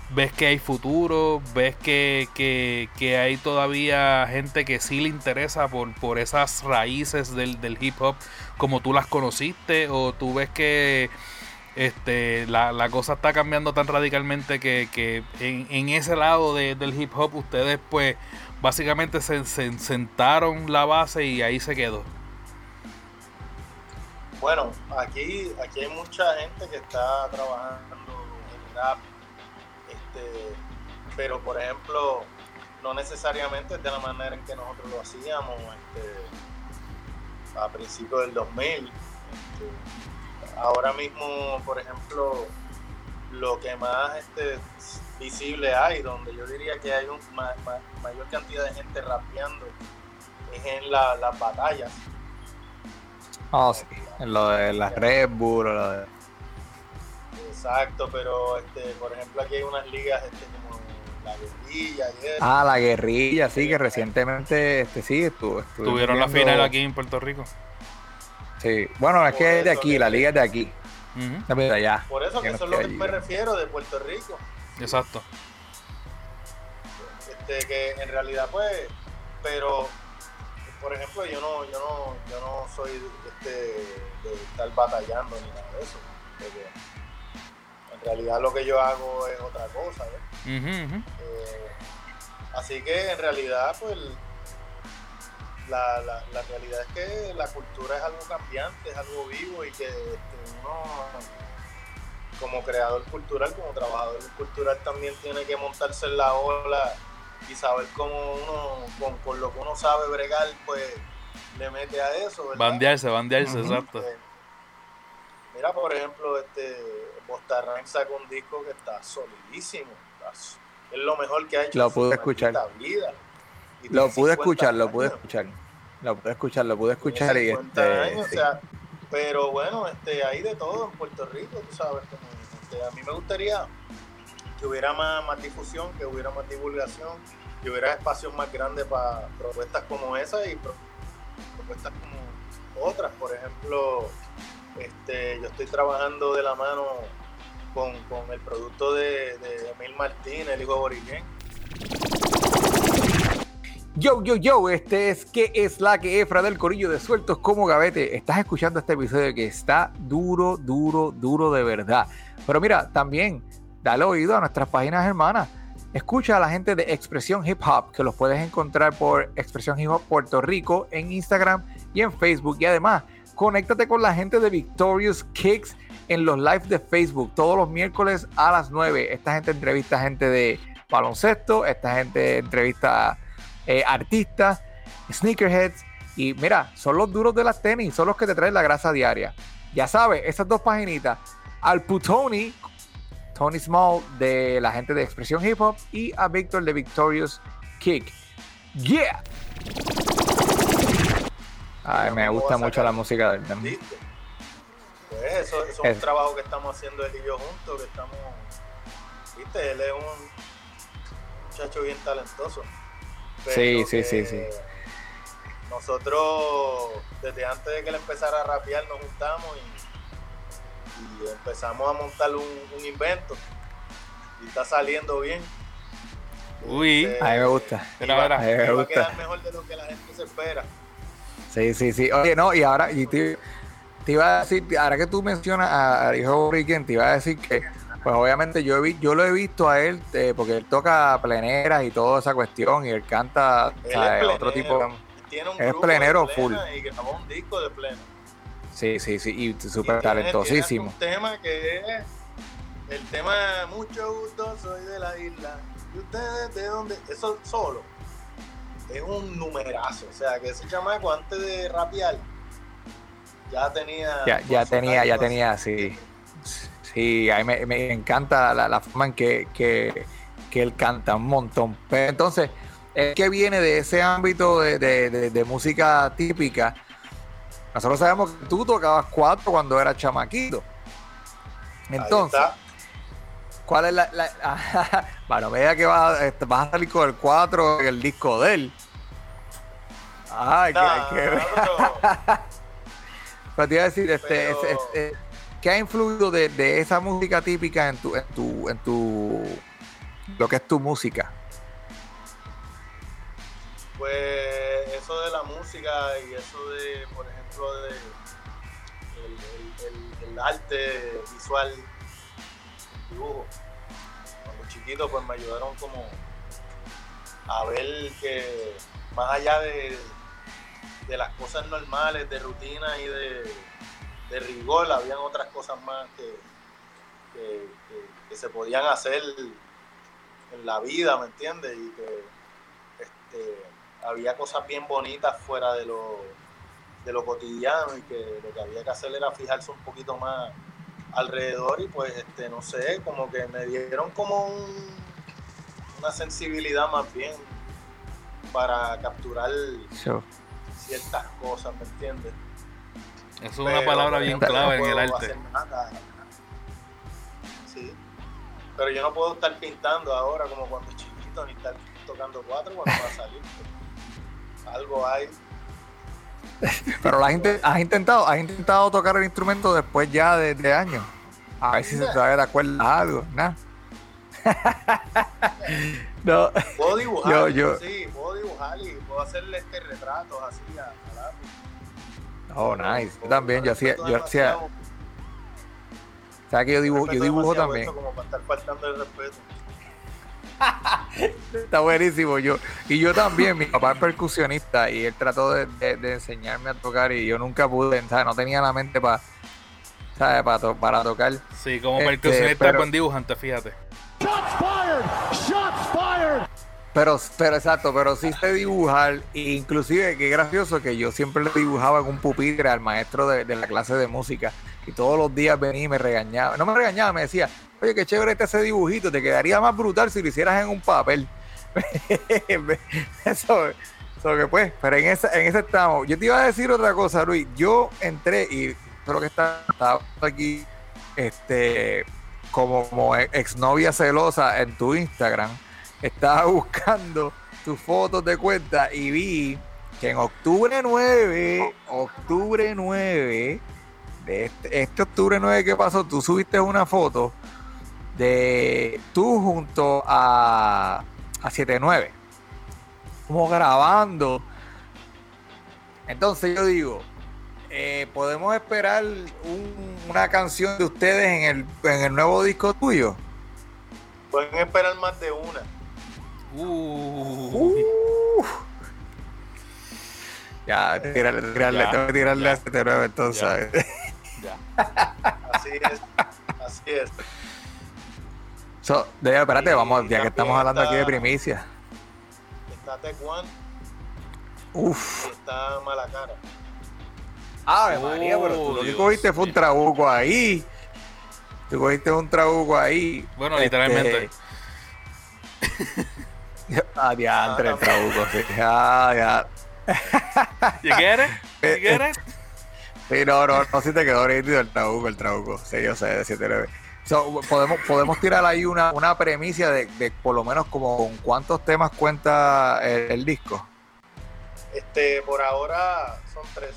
¿Ves que hay futuro? ¿Ves que, que- que hay todavía gente que sí le interesa por, por esas raíces del, del hip hop como tú las conociste? ¿O tú ves que este, la, la cosa está cambiando tan radicalmente que, que en, en ese lado de- del hip hop ustedes pues básicamente se, se sentaron la base y ahí se quedó? Bueno, aquí, aquí hay mucha gente que está trabajando en rap, este, pero por ejemplo, no necesariamente de la manera en que nosotros lo hacíamos este, a principios del 2000. Este, ahora mismo, por ejemplo, lo que más este, visible hay, donde yo diría que hay una mayor cantidad de gente rapeando, es en la- las batallas. Oh, sí. En lo de las Red Bull, o lo de- Exacto, pero este, por ejemplo aquí hay unas ligas este, como la guerrilla y eso. Ah, la guerrilla, sí, que recientemente este, sí estuvo. Tuvieron la viendo- final aquí en Puerto Rico. Sí, bueno, es Por que es de aquí, que- la liga es de aquí. Mira, allá. Por eso que que eso es lo que me refiero de Puerto Rico. Exacto. Este, que en realidad pues, pero por ejemplo yo no, yo no, yo no soy este, de estar batallando ni nada de eso. Porque en realidad lo que yo hago es otra cosa, ujú. Eh, así que en realidad, pues, la, la, la realidad es que la cultura es algo cambiante, es algo vivo y que este, uno como creador cultural, como trabajador cultural también tiene que montarse en la ola y saber cómo uno, con, lo que uno sabe bregar, pues le mete a eso. ¿verdad? Bandearse, bandearse, exacto. Eh, mira, por ejemplo, este Bostarran sacó un disco que está solidísimo. es lo mejor que ha hecho lo pude escuchar. vida. Lo pude escuchar, lo pude escuchar. Lo pude escuchar, lo pude escuchar y este, pero bueno, este, hay de todo en Puerto Rico, tú sabes. Este, a mí me gustaría que hubiera más, más difusión, que hubiera más divulgación, que hubiera espacios más grandes para propuestas como esa y propuestas como otras. Por ejemplo, este, yo estoy trabajando de la mano con, el producto de, Emil Martín, el hijo de Boriquén. Yo, yo, yo, este es que es la que Efra del Corillo de Sueltos como Gavete. Estás escuchando este episodio que está duro, duro, duro de verdad. Pero mira, también dale oído a nuestras páginas hermanas. Escucha a la gente de Expresión Hip Hop, que los puedes encontrar por Expresión Hip Hop Puerto Rico en Instagram y en Facebook. Y además, conéctate con la gente de Victorious Kicks en los live de Facebook todos los miércoles a las 9. Esta gente entrevista a gente de baloncesto, esta gente entrevista eh, artistas, sneakerheads. Y mira, son los duros de las tenis, son los que te traen la grasa diaria. Ya sabes, esas dos paginitas. Al Putoni, Tony Small de la gente de Expresión Hip Hop y a Victor de Victorious Kick. ¡Yeah! Ay, me gusta mucho la música del tema. Pues eso, es un trabajo que estamos haciendo él y yo juntos, que estamos... ¿Viste? Él es un muchacho bien talentoso. Sí, sí, sí, sí. Nosotros, desde antes de que él empezara a rapear, nos juntamos y, empezamos a montar un, invento. Y está saliendo bien. Uy, este, a mí me gusta. Y va, a quedar mejor de lo que la gente se espera. Sí, sí, sí. Oye, no, y ahora, y te, iba a decir, ahora que tú mencionas a, a hijo Riquen, te iba a decir que pues obviamente yo, he, yo lo he visto a él eh, porque él toca pleneras y toda esa cuestión y él canta otro tipo de... Tiene un es plenero full. Y grabó un disco de pleno. Sí, sí, sí, y súper talentosísimo. un tema que es el tema Mucho gusto, soy de la isla. ¿Y ustedes de dónde? Eso solo es un numerazo. O sea, que ese chamaco antes de rapear ya tenía. Ya, ya tenía, ya tenía, sí. Sí, a mí me, encanta la, forma en que, él canta un montón. Pero entonces, es que viene de ese ámbito de, música típica. Nosotros sabemos que tú tocabas cuatro cuando eras chamaquito. Entonces, ¿cuál es la. bueno, vea que este, vas, a salir con el cuatro en el disco de él. Ay, que. Pero te iba a decir, este, este ¿Qué ha influido de, esa música típica en tu, en tu, en tu, lo que es tu música? Pues eso de la música y eso de, por ejemplo, de el, arte visual, dibujo. Cuando chiquito, pues me ayudaron como a ver que más allá de, de las cosas normales, de rutina y de de rigor, habían otras cosas más que, que, se podían hacer en la vida, ¿me entiendes? Y que este, había cosas bien bonitas fuera de lo, de lo cotidiano y que lo que había que hacer era fijarse un poquito más alrededor y pues, este, no sé, como que me dieron como una sensibilidad más bien para capturar ciertas cosas, ¿me entiendes? Eso es una palabra bien clave en el arte. Sí. Pero yo no puedo estar pintando ahora como cuando chiquito, ni estar tocando cuatro cuando va a salir. Algo hay. Pero la gente, has intentado, has intentado tocar el instrumento después ya de, años. A ver si se te de acuerdo a algo, nada. no. Puedo dibujar, yo, sí, puedo dibujar y puedo hacerle este retratos así a, a Oh, nice. Yo también, yo hacía, yo hacía. ¿Sabes que yo dibujo, yo dibujo también? Como para estar faltando el respeto. Está buenísimo. Yo, y yo también, mi papá es percusionista y él trató de, enseñarme a tocar y yo nunca pude, ¿sabes? no tenía la mente para ¿sabes? Para, to- para tocar. Sí, como Este, percusionista pero- buen dibujante, fíjate. Shots fired! Shots fired! Pero, pero exacto, pero sí sé dibujar. e Inclusive, qué gracioso que yo siempre le dibujaba en un pupitre al maestro de, de la clase de música. Y todos los días venía y me regañaba. No me regañaba, me decía, oye, qué chévere este ese dibujito. Te quedaría más brutal si lo hicieras en un papel. eso, eso que pues, pero en esa, en ese estamos. Yo te iba a decir otra cosa, Luis. Yo entré y creo que está, estaba aquí, este, como, exnovia celosa en tu Instagram estaba buscando tus fotos de cuenta y vi que en octubre 9, octubre 9, de este, este octubre 9 que pasó, tú subiste una foto de tú junto a, a 79, como grabando. Entonces yo digo, eh, podemos esperar un- una canción de ustedes en el, en el nuevo disco tuyo. Pueden esperar más de una. Uh. Ya, tirarle, tirarle, Ya, tengo que tirarle ya, a 79 entonces. ya. Así es. Así es. So, de- espérate, vamos, ya que estamos hablando aquí de primicia. Está Tecuan Uf. y está Malacara. Ave María, pero tú lo que cogiste fue un trabuco ahí. Tú cogiste un trabuco ahí. Bueno, Este, literalmente. Ah, diantre, el trabuco, sí. Ah, ya. ¿Y quieres? Eh, ¿Y quieres? Sí, no, no, no, si te quedó nítido el trabuco, el trabuco. Sí, yo sé, de 79. So, podemos, podemos tirar ahí una, una premisa de, de por lo menos como con cuántos temas cuenta el, el disco. Este, por ahora son 13.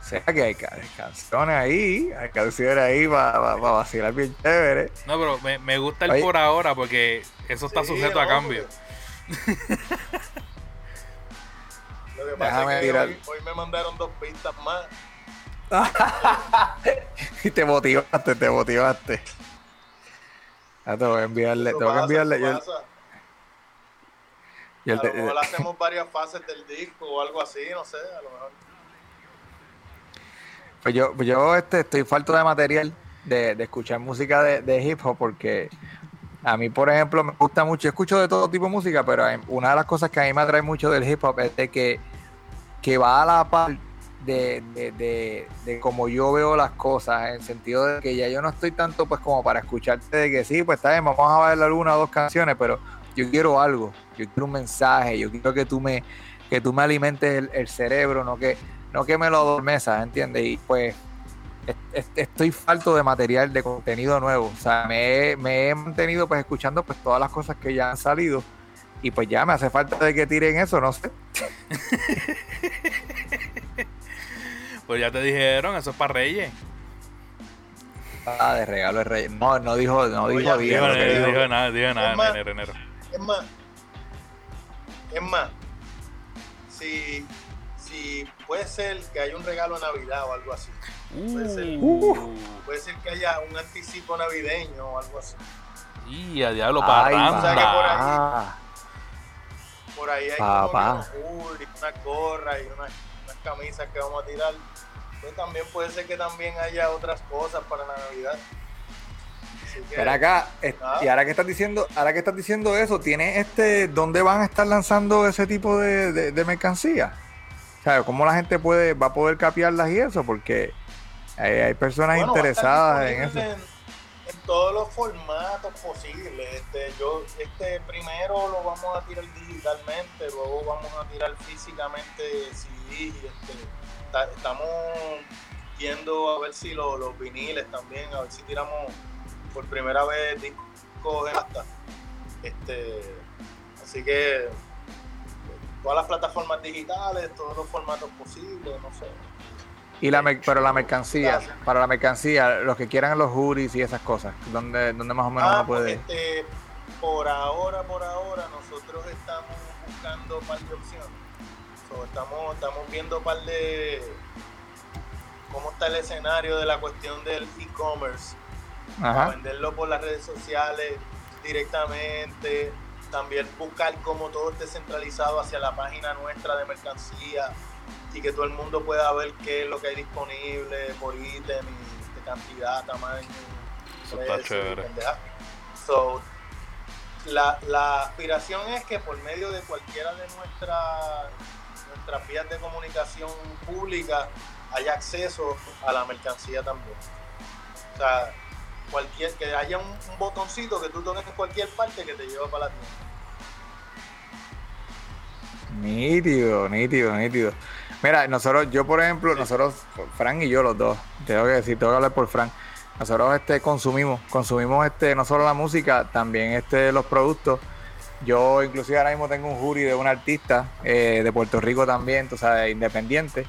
O sea que hay, ca- hay canciones ahí, hay canciones ahí para vacilar bien chévere. No, pero me, me gusta el Oye. por ahora porque eso está Sí, sujeto a cambio. Lo que pasa Déjame es que hoy me mandaron dos pistas más. Y te motivaste, te motivaste. Ya te voy a enviarle, tengo que pasa, enviarle. Yo, yo a te- lo mejor hacemos varias fases del disco o algo así, no sé, a lo mejor. Pues yo, pues yo este, estoy falto de material de, de escuchar música de, de hip hop porque a mí, por ejemplo, me gusta mucho, yo escucho de todo tipo de música, pero una de las cosas que a mí me atrae mucho del hip hop es de que, que va a la par de, de, de, de como yo veo las cosas, en el sentido de que ya yo no estoy tanto pues como para escucharte de que sí, pues está bien, vamos a bailar una o dos canciones, pero yo quiero algo, yo quiero un mensaje, yo quiero que tú me, que tú me alimentes el, el cerebro, no que, no que me lo adormezas, ¿entiendes? Y pues est- est- estoy falto de material, de contenido nuevo. O sea, me he, me he mantenido pues escuchando pues todas las cosas que ya han salido. Y pues ya me hace falta de que tiren eso, no sé. Pues ya te dijeron, eso es para Reyes. Ah, de regalo de rey. No, no dijo, no Oye, dijo bien. Dijo, que dijo, dijo. nada, dijo nada, más- enero, enero. Es más, es más, si, si puede ser que haya un regalo de Navidad o algo así, Puede ser. Uh, puede ser que haya un anticipo navideño o algo así. y a diablo, Ay, O sea que por ahí- papá. Por ahí hay Papá. como que unos hoodies, unas gorras y unas, unas camisas que vamos a tirar. Pues también puede ser que también haya otras cosas para la Navidad. Que- Ven acá, Ah. y ahora que estás diciendo, ahora que estás diciendo eso, ¿tienes este, dónde van a estar lanzando ese tipo de, de, de mercancía? O sea, ¿cómo la gente puede, va a poder capiarlas y eso? Porque hay, hay personas Bueno, interesadas en eso. En, en todos los formatos posibles. Este, yo, este primero lo vamos a tirar digitalmente, luego vamos a tirar físicamente CD. y Este, ta- estamos viendo a ver si lo- los viniles también, a ver si tiramos por primera vez discos en esta. Este, así que todas las plataformas digitales, todos los formatos posibles, no sé. Y la pero la mercancía, para la mercancía, los que quieran los hoodies y esas cosas, ¿dónde, dónde más o menos Ah, uno puede? pues, este, por ahora, por ahora, nosotros estamos buscando un par de opciones. So, estamos, estamos viendo un par de cómo está el escenario de la cuestión del e-commerce. Venderlo por las redes sociales directamente. también buscar cómo todo esté centralizado hacia la página nuestra de mercancía y que todo el mundo pueda ver qué es lo que hay disponible por ítem y de cantidad, tamaño. Eso está chévere. So, la, la, aspiración es que por medio de cualquiera de nuestras nuestras vías de comunicación pública haya acceso a la mercancía también. O sea, cualquier, que haya un, botoncito que tú toques en cualquier parte que te lleve para la tienda. Nítido, nítido, nítido. Mira, nosotros, yo por ejemplo, nosotros, Frank y yo los dos, tengo que decir, tengo que hablar por Frank. Nosotros este consumimos, consumimos este no solo la música, también este los productos. Yo inclusive ahora mismo tengo un jury de un artista eh, de Puerto Rico también, tú sabes, independiente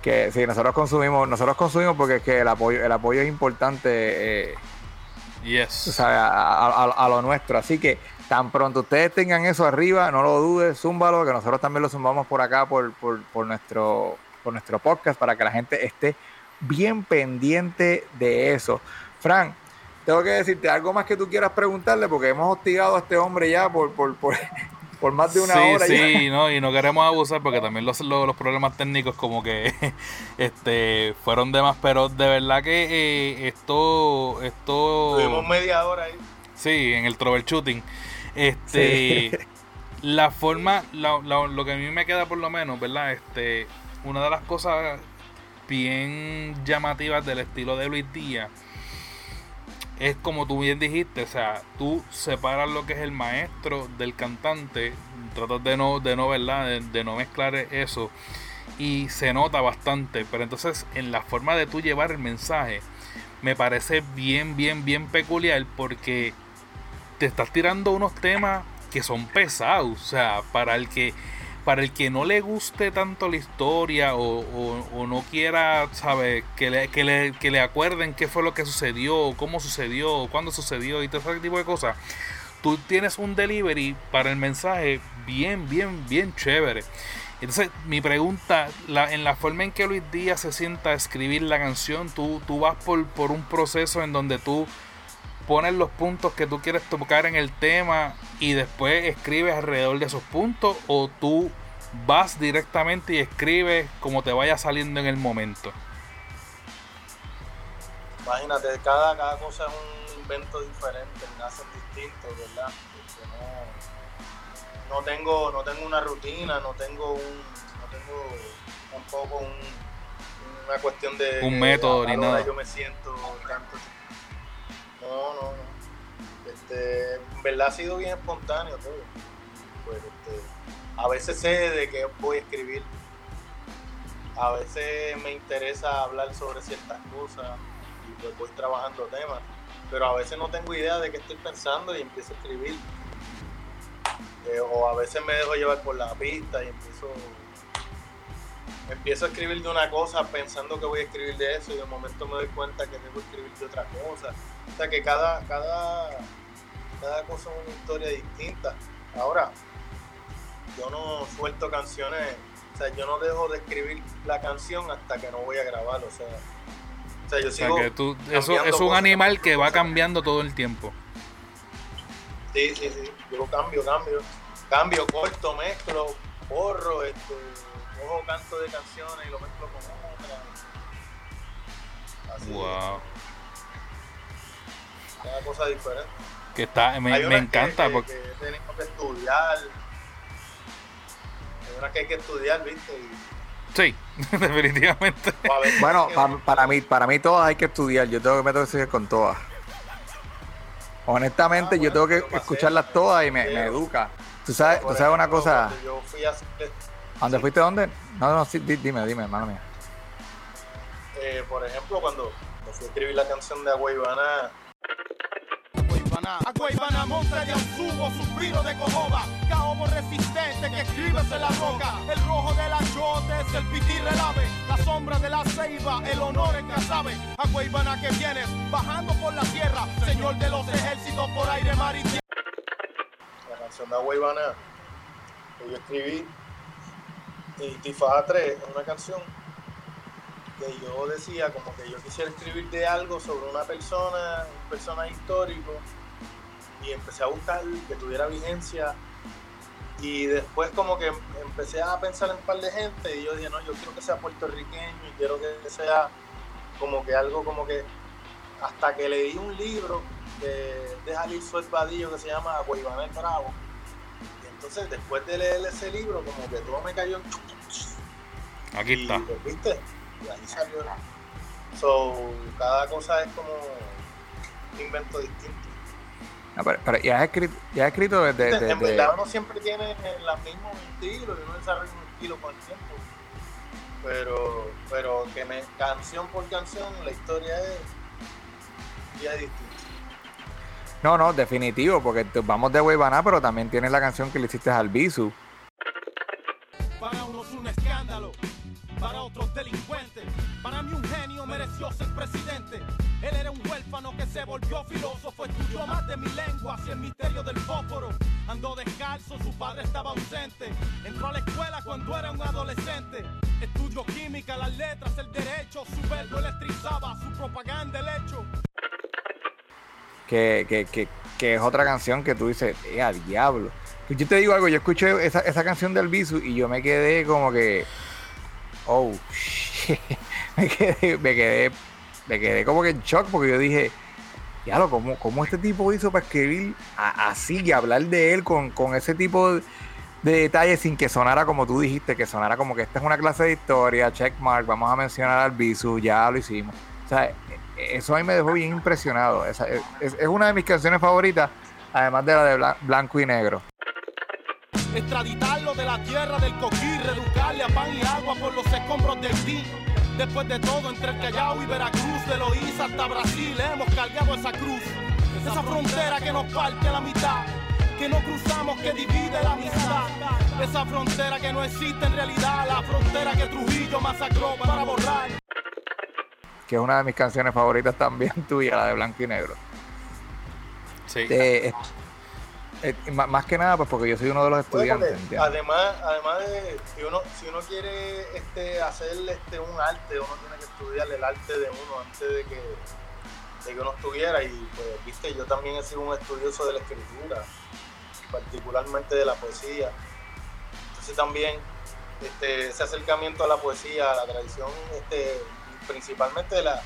que sí, nosotros consumimos, nosotros consumimos porque es que el apoyo, el apoyo es importante eh, yes. a, lo nuestro. Así que tan pronto ustedes tengan eso arriba, no lo dudes, zúmbalo, que nosotros también lo zumbamos por acá por, por, nuestro, por nuestro podcast para que la gente esté bien pendiente de eso. Frank, tengo que decirte algo más que tú quieras preguntarle porque hemos hostigado a este hombre ya por, por, por por más de una hora. Sí, no, y no queremos abusar porque también los, los, problemas técnicos como que este fueron de más, pero de verdad que eh, esto, esto... Tuvimos media hora ahí. Sí, en el troubleshooting. Este, la forma, lo que a mí me queda por lo menos, ¿verdad? Este, una de las cosas bien llamativas del estilo de Luis Díaz es como tú bien dijiste, o sea, tú separas lo que es el maestro del cantante, tratas de no, de no, ¿verdad? De, no mezclar eso y se nota bastante, pero entonces en la forma de tú llevar el mensaje me parece bien, bien, bien peculiar porque te estás tirando unos temas que son pesados, o sea, para el que para el que no le guste tanto la historia o, no quiera, ¿sabe? Que le, que, le, que le acuerden qué fue lo que sucedió, cómo sucedió, cuándo sucedió y todo ese tipo de cosas, tú tienes un delivery para el mensaje bien, bien, bien chévere. Entonces, mi pregunta, en la forma en que Luis Díaz se sienta a escribir la canción, tú, tú vas por, por un proceso en donde tú pones los puntos que tú quieres tocar en el tema y después escribes alrededor de esos puntos o tú vas directamente y escribes como te vaya saliendo en el momento. Imagínate, cada, cada cosa es un invento diferente, nacen distintos, ¿verdad? no, no, tengo, no tengo una rutina, no tengo un, no tengo tampoco un, una cuestión de un método ni nada. Yo me siento tanto no, no, no. Este, en verdad ha sido bien espontáneo todo. Pues, este, a veces sé de qué voy a escribir. A veces me interesa hablar sobre ciertas cosas y pues voy trabajando temas. Pero a veces no tengo idea de qué estoy pensando y empiezo a escribir. Eh, o a veces me dejo llevar por la pista y empiezo empiezo a escribir de una cosa pensando que voy a escribir de eso y de momento me doy cuenta que debo escribir de otra cosa. O sea que cada, cada, cada cosa es una historia distinta. Ahora, yo no suelto canciones, o sea, yo no dejo de escribir la canción hasta que no voy a grabar, o sea, o sea yo sigo. eso es un animal que va cambiando todo el tiempo. Sí, sí, sí, yo cambio, cambio, cambio, corto, mezclo, borro, este cojo canto de canciones y lo mezclo con otra. Así wow. Cada cosa diferente. Que está, me, me encanta que, porque que tenemos que estudiar. Hay una que hay que estudiar, ¿viste? Sí, definitivamente. Bueno, para, mí, para mí todas hay que estudiar. Yo tengo que meterse con todas. Honestamente, ah, yo tengo que escucharlas todas y me, me educa. Tú sabes, tú sabes una cosa. Yo fui a dónde fuiste dónde? No, no, sí, dime, dime, hermano mío. Eh, por ejemplo, cuando, fui a escribir la canción de Agua Ivana. Ivana monta de subo, suspiro de cojoba, caobo resistente que escribes en la roca, el rojo de la chotes, el pitir ave, la sombra de la ceiba, el honor en Casabe, Ivana que vienes, bajando por la tierra, señor de los ejércitos por aire, mar y tierra. La canción de Agua Ivana que yo escribí y Tifada 3 es una canción que yo decía como que yo quisiera escribir de algo sobre una persona, un personaje histórico, y empecé a buscar que tuviera vigencia y después como que empecé a pensar en un par de gente y yo dije, no, yo quiero que sea puertorriqueño y quiero que sea como que algo como que hasta que leí un libro de, de Jalil Suez Badillo que se llama Guaybanel Bravo. Y entonces después de leer ese libro como que todo me cayó en... Aquí y, está. pues, ¿viste? Y ahí salió. So, cada cosa es como un invento distinto. No, pero, pero ya has escrito, ya has escrito desde, en desde- verdad uno siempre tiene los mismos estilos y uno desarrolla un estilo con el tiempo. Pero, pero que me, canción por canción la historia es ya es distinta. No, no, definitivo, porque te- vamos de Weibana, pero también tienes la canción que le hiciste al Bisu. Para unos un escándalo, para otros delincuentes. Para mí un genio mereció ser presidente. Él era un que se volvió filósofo, estudió más de mil lenguas y el misterio del fósforo. Andó descalzo, su padre estaba ausente. Entró a la escuela cuando era un adolescente. Estudió química, las letras, el derecho. Su verbo electrizaba, su propaganda el hecho. que, que, que, que es otra canción que tú dices, ¡eh, al diablo! Pues Yo te digo algo, yo escuché esa, esa canción del Bisu y yo me quedé como que, oh, shit. me quedé, me quedé, me quedé como que en shock porque yo dije, diablo, ¿cómo, cómo este tipo hizo para escribir así y hablar de él con, con ese tipo de, de detalles sin que sonara como tú dijiste, que sonara como que esta es una clase de historia, checkmark, vamos a mencionar al Bisu, ya lo hicimos. O sea, eso a mí me dejó bien impresionado. Esa- es, es una de mis canciones favoritas, además de la de Blan- Blanco y Negro. extraditarlo de la tierra del coquí, reeducarle a pan y agua por los escombros del Haití. Después de todo, entre el Callao y Veracruz, de Loíza hasta Brasil, hemos cargado esa cruz. Esa frontera que nos parte a la mitad, que no cruzamos, que divide la amistad. Esa frontera que no existe en realidad, la frontera que Trujillo masacró para borrar. Que es una de mis canciones favoritas también tuya, la de Blanco y Negro. Sí. Eh, eh, más que nada, pues porque yo soy uno de los estudiantes. además, además de si uno, si uno quiere este, hacer este, un arte, uno tiene que estudiar el arte de uno antes de que, de que uno estuviera. Y pues, viste, yo también he sido un estudioso de la escritura, particularmente de la poesía. Entonces también este, ese acercamiento a la poesía, a la tradición, este, principalmente de la,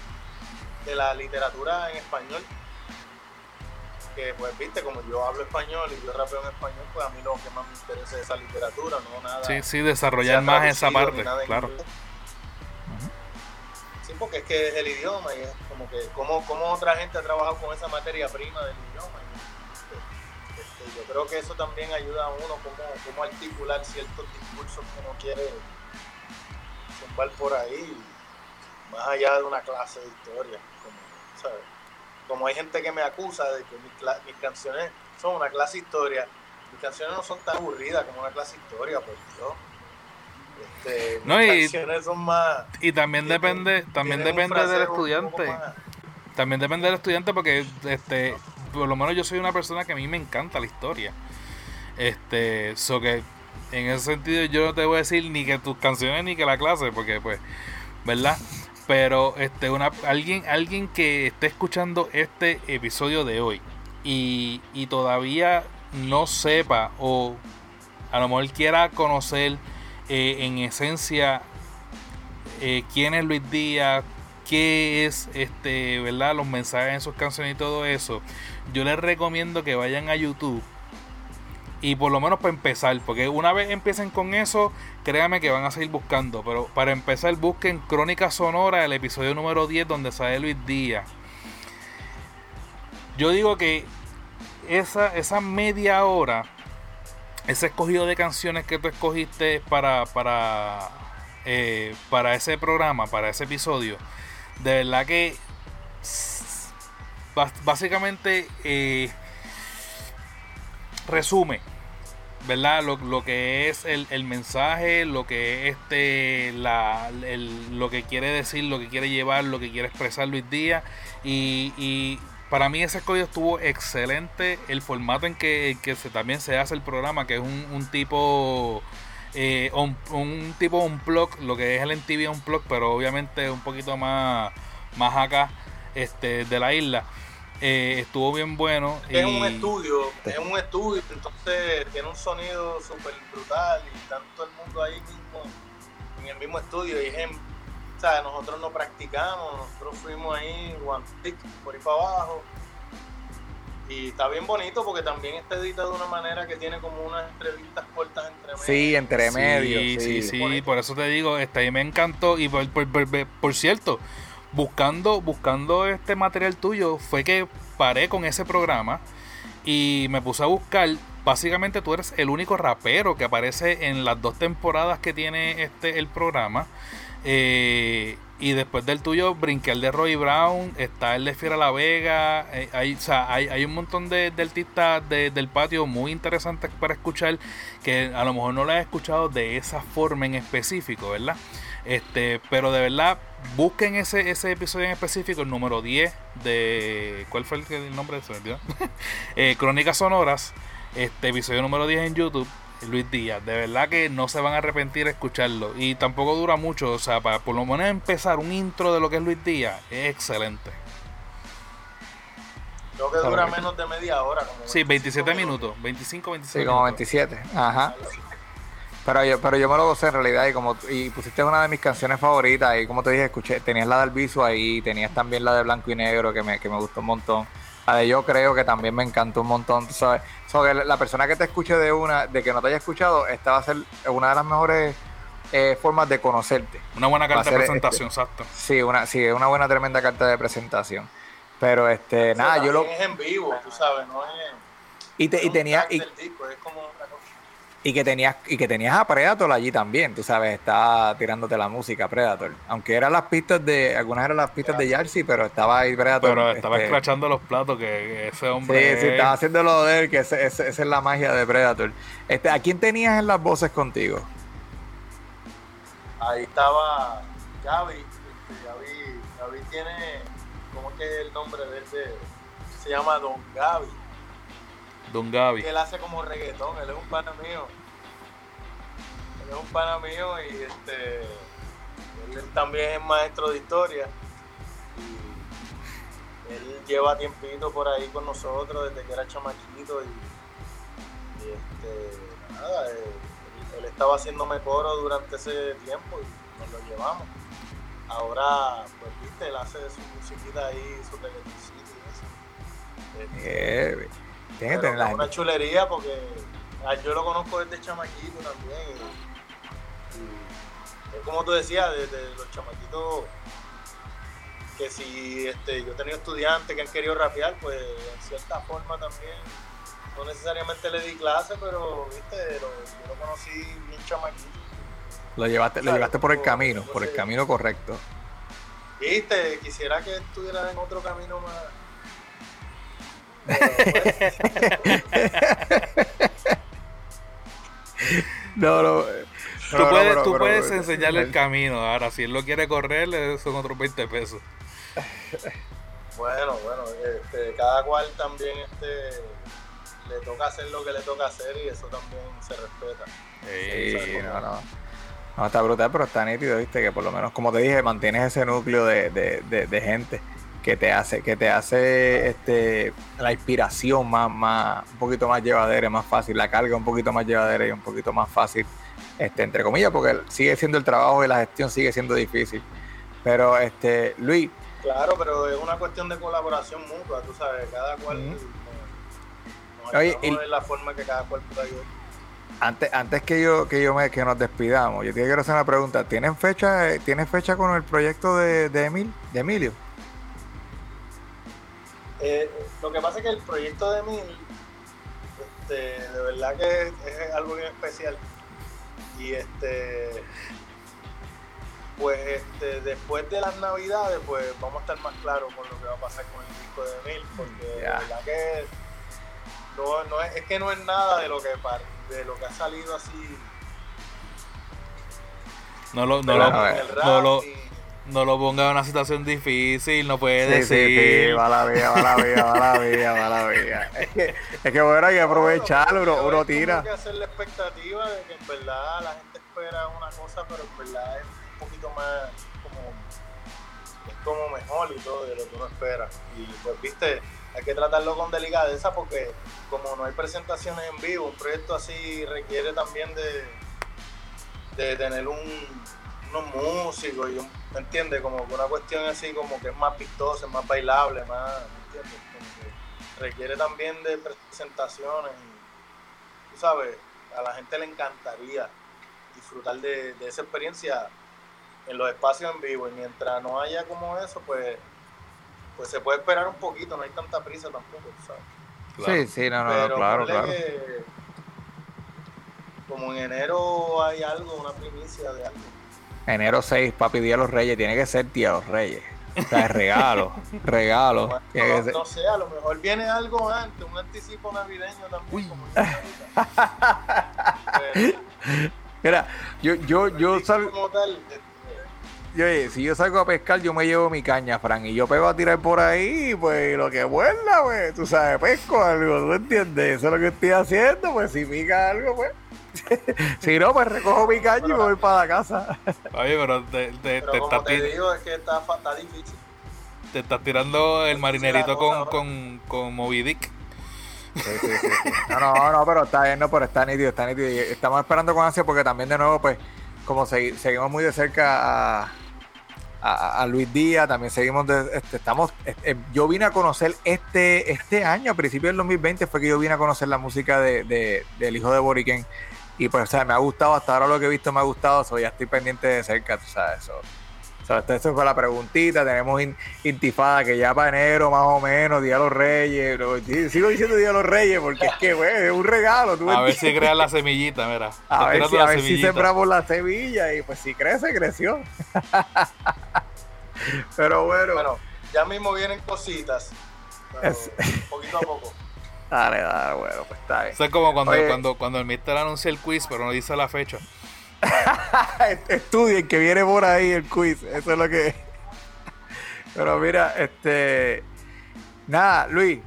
de la literatura en español, que pues viste, como yo hablo español y yo rapeo en español, pues a mí lo que más me interesa es esa literatura, no nada. Sí, sí, desarrollar más esa parte, claro. Sí, porque es que es el idioma y es como que cómo, cómo otra gente ha trabajado con esa materia prima del idioma. Este, este, yo creo que eso también ayuda a uno cómo, cómo articular ciertos discursos que uno quiere zumbar por ahí, más allá de una clase de historia. Como, ¿sabes? Como hay gente que me acusa de que mis, mis canciones son una clase historia, mis canciones no son tan aburridas como una clase historia, por Dios. Este, No, mis y- canciones son más... Y también depende, también depende del estudiante. También depende del estudiante porque este por lo menos yo soy una persona que a mí me encanta la historia. Este, so que en ese sentido yo no te voy a decir ni que tus canciones ni que la clase porque pues, ¿verdad? Pero este una alguien alguien que esté escuchando este episodio de hoy y, y todavía no sepa o a lo mejor quiera conocer eh, en esencia eh, quién es Luis Díaz, qué es este, ¿verdad? Los mensajes en sus canciones y todo eso. Yo les recomiendo que vayan a YouTube y por lo menos para empezar, porque una vez empiecen con eso, créanme que van a seguir buscando, pero para empezar busquen Crónica Sonora, el episodio número 10 donde sale Luis Díaz. Yo digo que esa, esa media hora, ese escogido de canciones que tú escogiste para, para, eh, para ese programa, para ese episodio, de verdad que básicamente eh, resume, ¿verdad? Lo, lo que es el, el mensaje, lo que es este, la, el- lo que quiere decir, lo que quiere llevar, lo que quiere expresar Luis Díaz. Y, y para mí ese escogido estuvo excelente. El formato en que, que se, también se hace el programa, que es un, un tipo... eh, un, un tipo un blog, lo que es el MTV un blog, pero obviamente un poquito más, más acá este, de la isla. Eh, estuvo bien bueno. Es un estudio, es un estudio, entonces tiene un sonido súper brutal y está todo el mundo ahí mismo, en el mismo estudio. Y es o sea, nosotros no practicamos, nosotros fuimos ahí, one pick, por ahí para abajo. Y está bien bonito porque también está editado de una manera que tiene como unas entrevistas cortas entre medio. Sí, entre medio. Sí, sí, sí, por eso te digo, este ahí me encantó. Y por, por, por cierto, buscando, buscando este material tuyo, fue que paré con ese programa y me puse a buscar. Básicamente tú eres el único rapero que aparece en las dos temporadas que tiene este el programa. Eh, y después del tuyo brinqué el de Roy Brown, está el de Fiera La Vega, eh, hay, hay, un montón de, artistas del patio muy interesantes para escuchar que a lo mejor no lo has escuchado de esa forma en específico, ¿verdad? Este, pero de verdad, busquen ese, ese episodio en específico, el número 10 de. ¿Cuál fue el, nombre de eso? eh, Crónicas Sonoras, este episodio número 10 en YouTube. Luis Díaz, de verdad que no se van a arrepentir de escucharlo y tampoco dura mucho, o sea, para por lo menos empezar un intro de lo que es Luis Díaz, es excelente. Creo que dura menos de media hora. Como sí, 27 minutos, 25, 26. Sí, como 27, ajá. Pero yo, pero yo me lo gocé en realidad y como y pusiste una de mis canciones favoritas y como te dije, escuché, tenías la del Viso ahí, tenías también la de Blanco y Negro que me, que me gustó un montón. La de Yo Creo que también me encantó un montón, tú sabes. la persona que te escuche de una, de que no te haya escuchado, esta va a ser una de las mejores eh, formas de conocerte. Una buena carta de presentación, este, exacto. Sí, una, sí, una buena tremenda carta de presentación. Pero este, nada, yo lo. Es en vivo, tú sabes, no es. Y, te, y tenía. Y, es como y que tenías, y que tenías a Predator allí también, tú sabes, estaba tirándote la música Predator. Aunque eran las pistas de, algunas eran las pistas de Jersey, pero estaba ahí Predator. Pero estaba este, escrachando los platos, que ese hombre. Sí, sí, estaba haciendo lo de él, que esa es la magia de Predator. Este, ¿A quién tenías en las voces contigo? Ahí estaba Gaby. Este, Gaby, Gaby tiene, ¿cómo es que es el nombre de él? Se llama Don Gaby Don Gaby. Él hace como reggaetón, él es un pana mío. Él es un pana mío y este él también es maestro de historia. Y él lleva tiempito por ahí con nosotros desde que era chamaquito y, este nada, él, estaba haciéndome coro durante ese tiempo y nos lo llevamos. Ahora, pues viste, él hace su musiquita ahí, su reggaetoncito y eso. Este, tiene que una chulería porque ah, yo lo conozco desde chamaquito también. es como tú decías, desde los chamaquitos que si este, yo he tenido estudiantes que han querido rapear, pues en cierta forma también, no necesariamente le di clase, pero viste, yo lo conocí bien chamaquito. Lo llevaste, lo llevaste por el camino, por el camino correcto. Viste, quisiera que estuviera en otro camino más no, no. Tú puedes, tú puedes enseñarle el camino. Ahora, si él lo quiere correr, son otros 20 pesos. Bueno, bueno, este, cada cual también este, le toca hacer lo que le toca hacer y eso también se respeta. Sí, no, no. No, está brutal, pero está nítido, viste, que por lo menos, como te dije, mantienes ese núcleo de, de, de, de gente que te hace, que te hace este, la inspiración más, más, un poquito más llevadera, más fácil, la carga un poquito más llevadera y un poquito más fácil, este, entre comillas, porque sigue siendo el trabajo y la gestión sigue siendo difícil. Pero este, Luis. Claro, pero es una cuestión de colaboración mutua, tú sabes, cada cual la forma que cada cual pueda ayudar. Antes, antes que yo que yo me que nos despidamos, yo te quiero hacer una pregunta. ¿Tienen fecha, ¿tienes fecha con el proyecto de, de, Emil, de Emilio? Eh, lo que pasa es que el proyecto de mí, este, de verdad que es, algo bien especial. Y este, pues este, después de las navidades, pues vamos a estar más claros con lo que va a pasar con el disco de Emil, porque de verdad que no, es, que no es nada de lo que de lo que ha salido así. No lo, no, lo, no lo ponga en una situación difícil, no puede decir. Sí, sí, va la vida, va la vida, va la vida, va la vida. Es que, es que bueno, hay que aprovecharlo, uno, uno tira. Hay que hacer la expectativa de que en verdad la gente espera una cosa, pero en verdad es un poquito más como, es como mejor y todo de lo que uno espera. Y pues viste, hay que tratarlo con delicadeza porque como no hay presentaciones en vivo, un proyecto así requiere también de, de tener un, unos músicos y un, ¿me entiendes? Como una cuestión así como que es más vistosa, más bailable, más, ¿me entiendes? Como que requiere también de presentaciones y, tú sabes, a la gente le encantaría disfrutar de, de esa experiencia en los espacios en vivo y mientras no haya como eso, pues pues se puede esperar un poquito, no hay tanta prisa tampoco, ¿sabes? Sí, sí, no, no, claro, claro. como en enero hay algo, una primicia de algo. Enero 6, papi, Día de los Reyes, tiene que ser Día de los Reyes. O sea, regalo, regalo. no, sé, a lo mejor viene algo antes, un anticipo navideño también. Como Mira, yo, yo, yo salgo. Yo, si yo salgo a pescar, yo me llevo mi caña, Fran, y yo pego a tirar por ahí, pues lo que vuela, pues, tú sabes, pesco algo, ¿tú entiendes? Eso es lo que estoy haciendo, pues si pica algo, pues. si no, pues recojo mi caña y me voy para la casa. Oye, pero te, te, pero te como te digo, es que está, está difícil. Te estás tirando el marinerito con, con, con Moby Dick. Sí, sí, sí, No, no, no, pero está bien, no, pero está nítido, está nítido. Y estamos esperando con ansia porque también de nuevo, pues, como seguimos muy de cerca a a, Luis Díaz, también seguimos, de, este, estamos, este, yo vine a conocer este, este año, a principios del 2020 fue que yo vine a conocer la música de, del hijo de Boriken y pues, o sea, me ha gustado, hasta ahora lo que he visto me ha gustado, so, ya estoy pendiente de cerca, tú sabes, eso. So, esto, fue la preguntita, tenemos Intifada que ya para enero más o menos, Día de los Reyes, sigo diciendo Día de los Reyes porque es que, güey, es un regalo. a ver si crea la semillita, mira. A ver, si, a ver si sembramos la semilla y pues si crece, creció. Pero bueno. Bueno, ya mismo vienen cositas. poquito a poco. Dale, dale, bueno, pues está bien. Eso es como cuando, cuando, cuando el mister anuncia el quiz, pero no dice la fecha. Estudien que viene por ahí el quiz. Eso es lo que. Pero mira, este. Nada, Luis.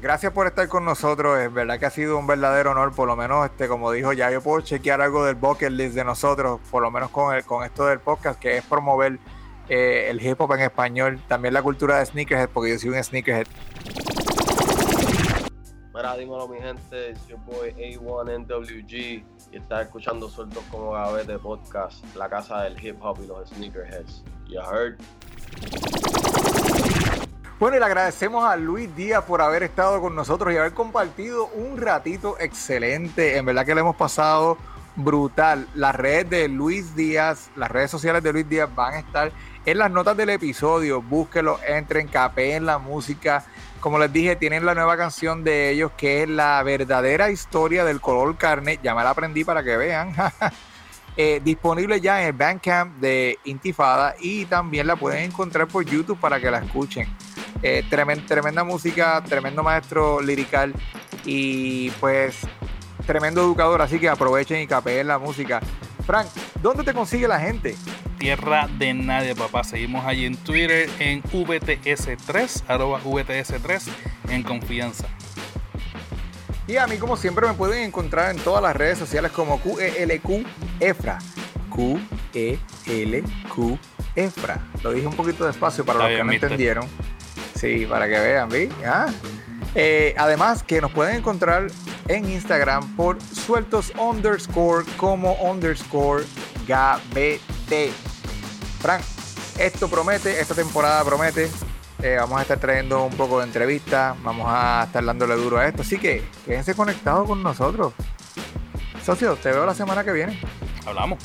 Gracias por estar con nosotros. Es verdad que ha sido un verdadero honor. Por lo menos, este, como dijo, ya yo puedo chequear algo del bucket list de nosotros. Por lo menos con, el, con esto del podcast, que es promover eh, el hip hop en español, también la cultura de sneakerhead, porque yo soy un sneakerhead. Mira, dímelo mi gente, es your boy A1NWG y está escuchando Sueltos como Gavete Podcast, la casa del hip hop y los sneakerheads. You heard? Bueno, y le agradecemos a Luis Díaz por haber estado con nosotros y haber compartido un ratito excelente. En verdad que le hemos pasado brutal. Las redes de Luis Díaz, las redes sociales de Luis Díaz van a estar en las notas del episodio. Búsquelo, entren, capeen la música. Como les dije, tienen la nueva canción de ellos que es la verdadera historia del color carne. Ya me la aprendí para que vean. Eh, disponible ya en el Bandcamp de Intifada y también la pueden encontrar por YouTube para que la escuchen. Eh, tremenda, tremenda música, tremendo maestro lirical y pues tremendo educador, así que aprovechen y capeen la música. Frank, ¿dónde te consigue la gente? Tierra de nadie, papá. Seguimos allí en Twitter en VTS3, arroba VTS3, en confianza. Y a mí, como siempre, me pueden encontrar en todas las redes sociales como QELQ EFRA. Q-E-L-Q EFRA. Lo dije un poquito despacio para los que no entendieron. Sí, para que vean, ¿vi? ¿Ah? Eh, además, que nos pueden encontrar en Instagram por sueltos underscore como underscore gbt. Frank, esto promete, esta temporada promete. Eh, vamos a estar trayendo un poco de entrevistas, vamos a estar dándole duro a esto. Así que quédense conectados con nosotros. Socio, te veo la semana que viene. Hablamos.